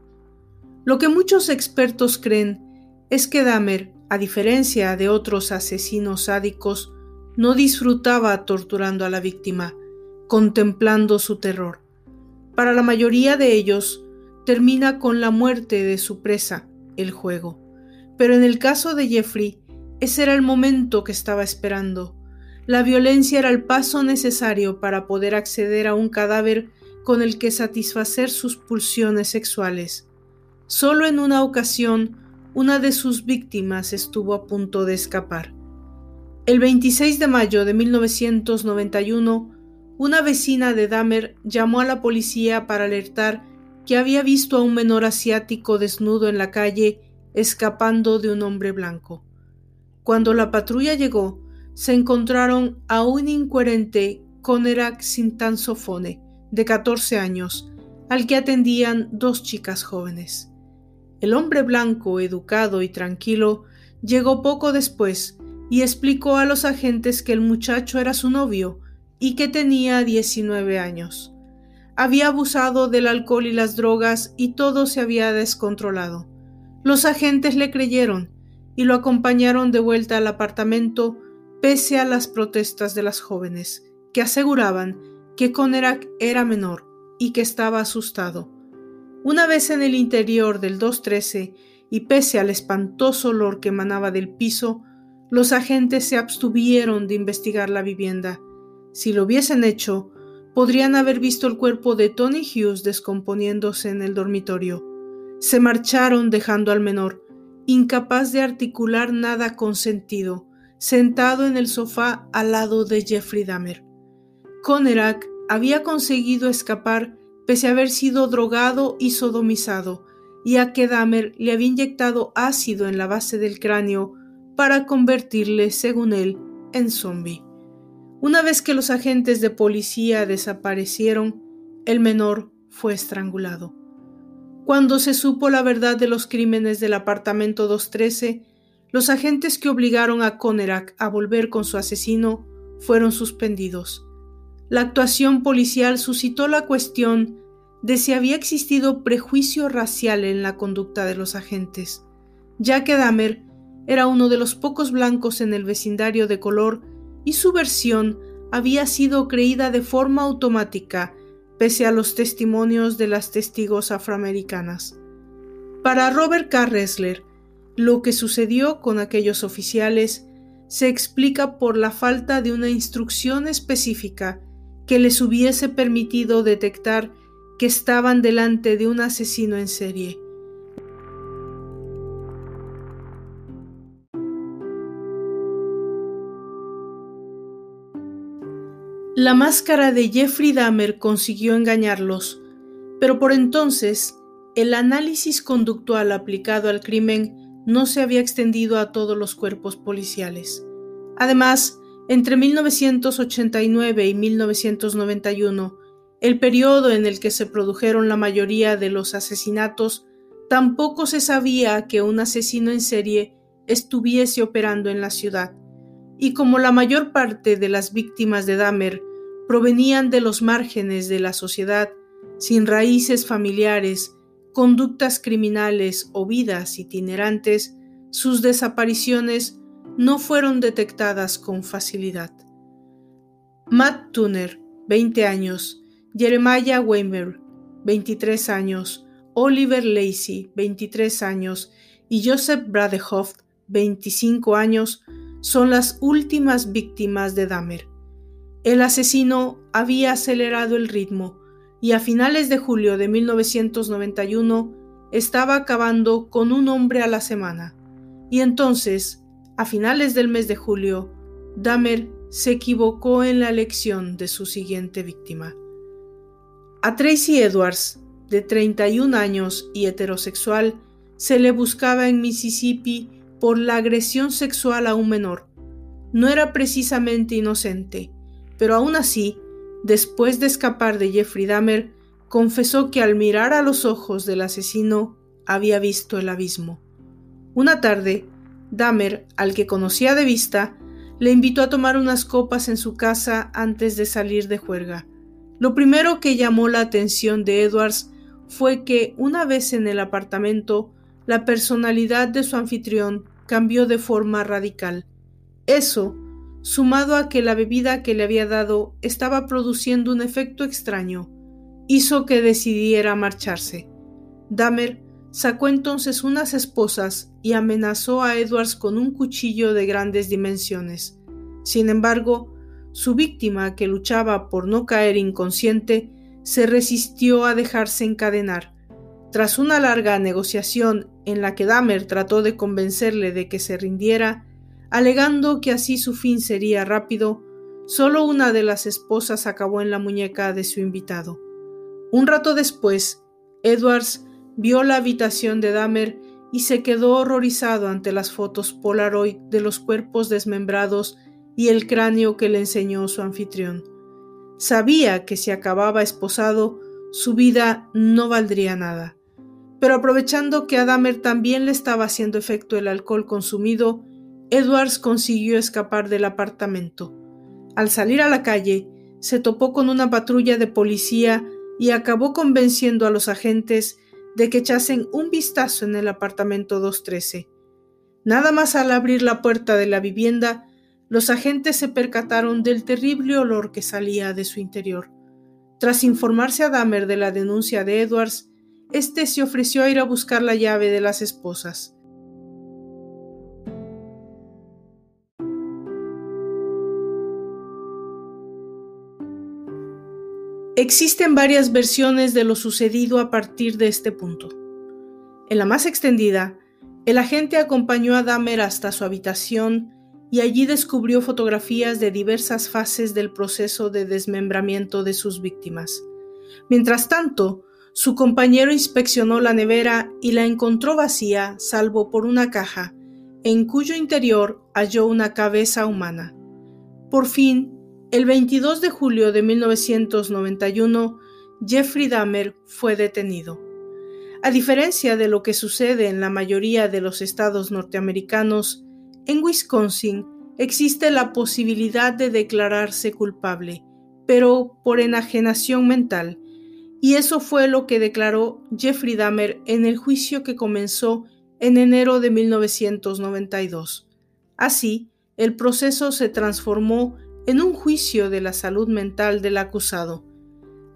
Lo que muchos expertos creen es que Dahmer, a diferencia de otros asesinos sádicos, no disfrutaba torturando a la víctima, contemplando su terror. Para la mayoría de ellos, termina con la muerte de su presa, el juego. Pero en el caso de Jeffrey, ese era el momento que estaba esperando. La violencia era el paso necesario para poder acceder a un cadáver con el que satisfacer sus pulsiones sexuales. Solo en una ocasión, una de sus víctimas estuvo a punto de escapar. El 26 de mayo de 1991, una vecina de Dahmer llamó a la policía para alertar que había visto a un menor asiático desnudo en la calle escapando de un hombre blanco. Cuando la patrulla llegó, se encontraron a un incoherente Conerak Sintansofone, de 14 años, al que atendían dos chicas jóvenes. El hombre blanco, educado y tranquilo, llegó poco después y explicó a los agentes que el muchacho era su novio y que tenía 19 años. Había abusado del alcohol y las drogas y todo se había descontrolado. Los agentes le creyeron y lo acompañaron de vuelta al apartamento pese a las protestas de las jóvenes, que aseguraban que Conerak era menor y que estaba asustado. Una vez en el interior del 213 y pese al espantoso olor que emanaba del piso, los agentes se abstuvieron de investigar la vivienda. Si lo hubiesen hecho, podrían haber visto el cuerpo de Tony Hughes descomponiéndose en el dormitorio. Se marcharon dejando al menor, incapaz de articular nada con sentido, sentado en el sofá al lado de Jeffrey Dahmer. Conerak había conseguido escapar pese a haber sido drogado y sodomizado, y a que Dahmer le había inyectado ácido en la base del cráneo para convertirle, según él, en zombie. Una vez que los agentes de policía desaparecieron, el menor fue estrangulado. Cuando se supo la verdad de los crímenes del apartamento 213, los agentes que obligaron a Conerak a volver con su asesino fueron suspendidos. La actuación policial suscitó la cuestión de si había existido prejuicio racial en la conducta de los agentes, ya que Dahmer era uno de los pocos blancos en el vecindario de color y su versión había sido creída de forma automática pese a los testimonios de las testigos afroamericanas. Para Robert K. Ressler, lo que sucedió con aquellos oficiales se explica por la falta de una instrucción específica que les hubiese permitido detectar que estaban delante de un asesino en serie. La máscara de Jeffrey Dahmer consiguió engañarlos, pero por entonces el análisis conductual aplicado al crimen no se había extendido a todos los cuerpos policiales. Además, entre 1989 y 1991, el periodo en el que se produjeron la mayoría de los asesinatos, tampoco se sabía que un asesino en serie estuviese operando en la ciudad, y como la mayor parte de las víctimas de Dahmer provenían de los márgenes de la sociedad, sin raíces familiares, conductas criminales o vidas itinerantes, sus desapariciones no fueron detectadas con facilidad. Matt Tuner, 20 años, Jeremiah Weimer, 23 años, Oliver Lacey, 23 años, y Joseph Bradehoff, 25 años, son las últimas víctimas de Dahmer. El asesino había acelerado el ritmo y a finales de julio de 1991 estaba acabando con un hombre a la semana. Y entonces, a finales del mes de julio, Dahmer se equivocó en la elección de su siguiente víctima. A Tracy Edwards, de 31 años y heterosexual, se le buscaba en Mississippi por la agresión sexual a un menor. No era precisamente inocente, pero aún así, después de escapar de Jeffrey Dahmer, confesó que al mirar a los ojos del asesino había visto el abismo. Una tarde, Dahmer, al que conocía de vista, le invitó a tomar unas copas en su casa antes de salir de juerga. Lo primero que llamó la atención de Edwards fue que una vez en el apartamento, la personalidad de su anfitrión cambió de forma radical. Eso, sumado a que la bebida que le había dado estaba produciendo un efecto extraño, hizo que decidiera marcharse. Dahmer sacó entonces unas esposas y amenazó a Edwards con un cuchillo de grandes dimensiones. Sin embargo, su víctima, que luchaba por no caer inconsciente, se resistió a dejarse encadenar. Tras una larga negociación en la que Dahmer trató de convencerle de que se rindiera, alegando que así su fin sería rápido, solo una de las esposas acabó en la muñeca de su invitado. Un rato después, Edwards vio la habitación de Dahmer y se quedó horrorizado ante las fotos Polaroid de los cuerpos desmembrados y el cráneo que le enseñó su anfitrión. Sabía que si acababa esposado, su vida no valdría nada. Pero aprovechando que a Dahmer también le estaba haciendo efecto el alcohol consumido, Edwards consiguió escapar del apartamento. Al salir a la calle, se topó con una patrulla de policía y acabó convenciendo a los agentes de que echasen un vistazo en el apartamento 213. Nada más al abrir la puerta de la vivienda, los agentes se percataron del terrible olor que salía de su interior. Tras informarse a Dahmer de la denuncia de Edwards, éste se ofreció a ir a buscar la llave de las esposas. Existen varias versiones de lo sucedido a partir de este punto. En la más extendida, el agente acompañó a Dahmer hasta su habitación y allí descubrió fotografías de diversas fases del proceso de desmembramiento de sus víctimas. Mientras tanto, su compañero inspeccionó la nevera y la encontró vacía, salvo por una caja, en cuyo interior halló una cabeza humana. Por fin, el 22 de julio de 1991, Jeffrey Dahmer fue detenido. A diferencia de lo que sucede en la mayoría de los estados norteamericanos, en Wisconsin existe la posibilidad de declararse culpable, pero por enajenación mental, y eso fue lo que declaró Jeffrey Dahmer en el juicio que comenzó en enero de 1992. Así, el proceso se transformó en un juicio de la salud mental del acusado.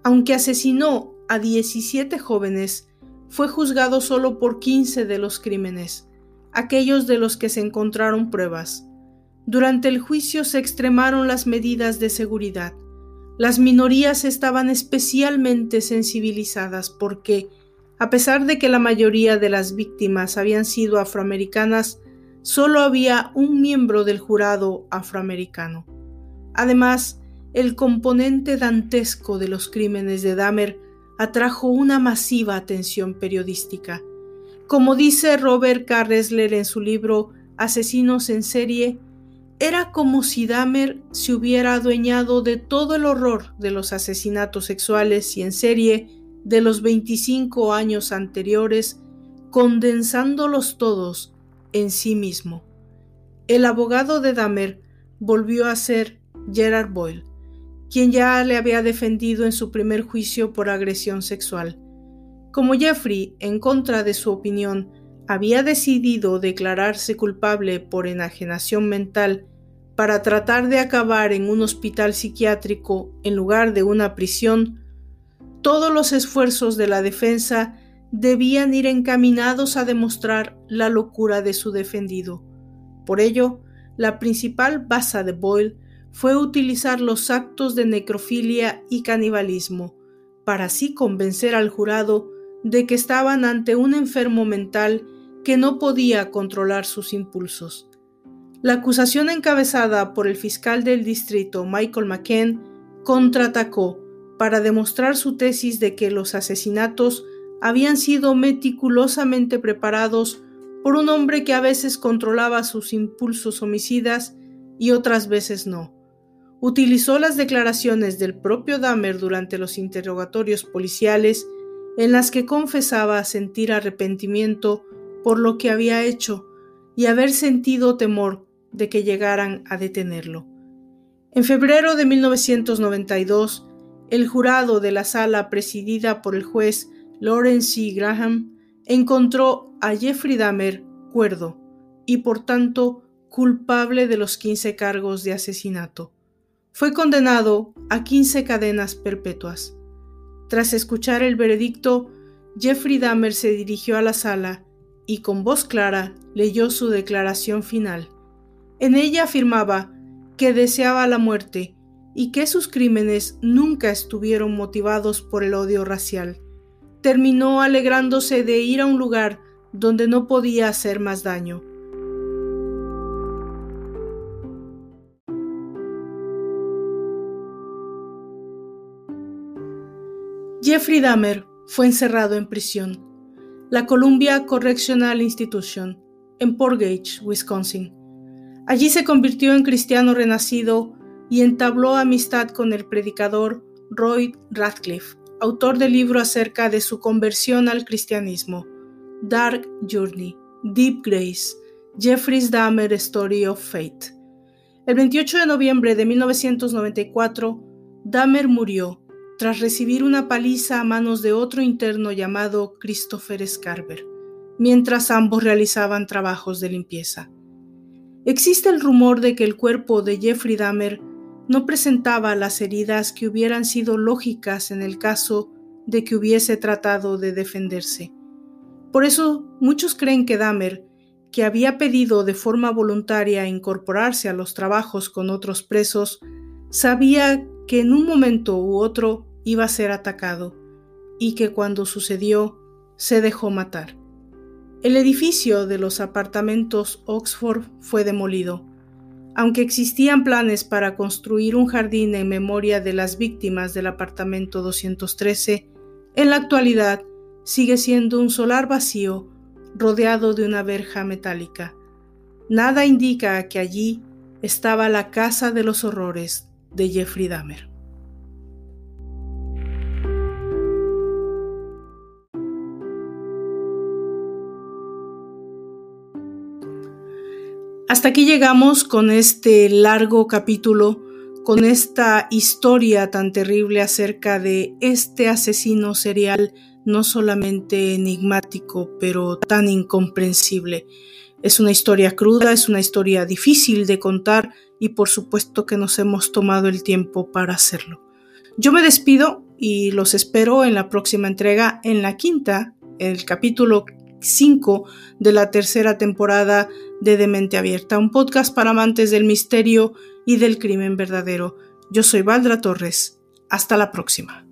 Aunque asesinó a 17 jóvenes, fue juzgado solo por 15 de los crímenes, aquellos de los que se encontraron pruebas. Durante el juicio se extremaron las medidas de seguridad. Las minorías estaban especialmente sensibilizadas porque, a pesar de que la mayoría de las víctimas habían sido afroamericanas, solo había un miembro del jurado afroamericano. Además, el componente dantesco de los crímenes de Dahmer atrajo una masiva atención periodística. Como dice Robert K. Ressler en su libro Asesinos en serie, era como si Dahmer se hubiera adueñado de todo el horror de los asesinatos sexuales y en serie de los 25 años anteriores, condensándolos todos en sí mismo. El abogado de Dahmer volvió a ser Gerard Boyle, quien ya le había defendido en su primer juicio por agresión sexual. Como Jeffrey, en contra de su opinión, había decidido declararse culpable por enajenación mental para tratar de acabar en un hospital psiquiátrico en lugar de una prisión, todos los esfuerzos de la defensa debían ir encaminados a demostrar la locura de su defendido. Por ello, la principal base de Boyle fue utilizar los actos de necrofilia y canibalismo, para así convencer al jurado de que estaban ante un enfermo mental que no podía controlar sus impulsos. La acusación encabezada por el fiscal del distrito Michael McKen contraatacó para demostrar su tesis de que los asesinatos habían sido meticulosamente preparados por un hombre que a veces controlaba sus impulsos homicidas y otras veces no utilizó las declaraciones del propio Dahmer durante los interrogatorios policiales en las que confesaba sentir arrepentimiento por lo que había hecho y haber sentido temor de que llegaran a detenerlo. En febrero de 1992, el jurado de la sala presidida por el juez Lawrence C. Graham, encontró a Jeffrey Dahmer cuerdo y por tanto culpable de los 15 cargos de asesinato. Fue condenado a 15 cadenas perpetuas. Tras escuchar el veredicto, Jeffrey Dahmer se dirigió a la sala y con voz clara leyó su declaración final. En ella afirmaba que deseaba la muerte y que sus crímenes nunca estuvieron motivados por el odio racial. Terminó alegrándose de ir a un lugar donde no podía hacer más daño. Jeffrey Dahmer fue encerrado en prisión, la Columbia Correctional Institution, en Portage, Wisconsin. Allí se convirtió en cristiano renacido y entabló amistad con el predicador Roy Radcliffe, autor del libro acerca de su conversión al cristianismo, Dark Journey, Deep Grace, Jeffrey Dahmer Story of Fate. El 28 de noviembre de 1994, Dahmer murió tras recibir una paliza a manos de otro interno llamado Christopher Scarver, mientras ambos realizaban trabajos de limpieza. Existe el rumor de que el cuerpo de Jeffrey Dahmer no presentaba las heridas que hubieran sido lógicas en el caso de que hubiese tratado de defenderse. Por eso muchos creen que Dahmer, que había pedido de forma voluntaria incorporarse a los trabajos con otros presos, sabía que en un momento u otro iba a ser atacado y que cuando sucedió se dejó matar. El edificio de los apartamentos Oxford fue demolido. Aunque existían planes para construir un jardín en memoria de las víctimas del apartamento 213, en la actualidad sigue siendo un solar vacío rodeado de una verja metálica. Nada indica que allí estaba la casa de los horrores de Jeffrey Dahmer. Hasta aquí llegamos con este largo capítulo, con esta historia tan terrible acerca de este asesino serial, no solamente enigmático, pero tan incomprensible. Es una historia cruda, es una historia difícil de contar y por supuesto que nos hemos tomado el tiempo para hacerlo. Yo me despido y los espero en la próxima entrega, en la quinta, el capítulo 5 de la tercera temporada de Demente Abierta, un podcast para amantes del misterio y del crimen verdadero. Yo soy Valdra Torres. Hasta la próxima.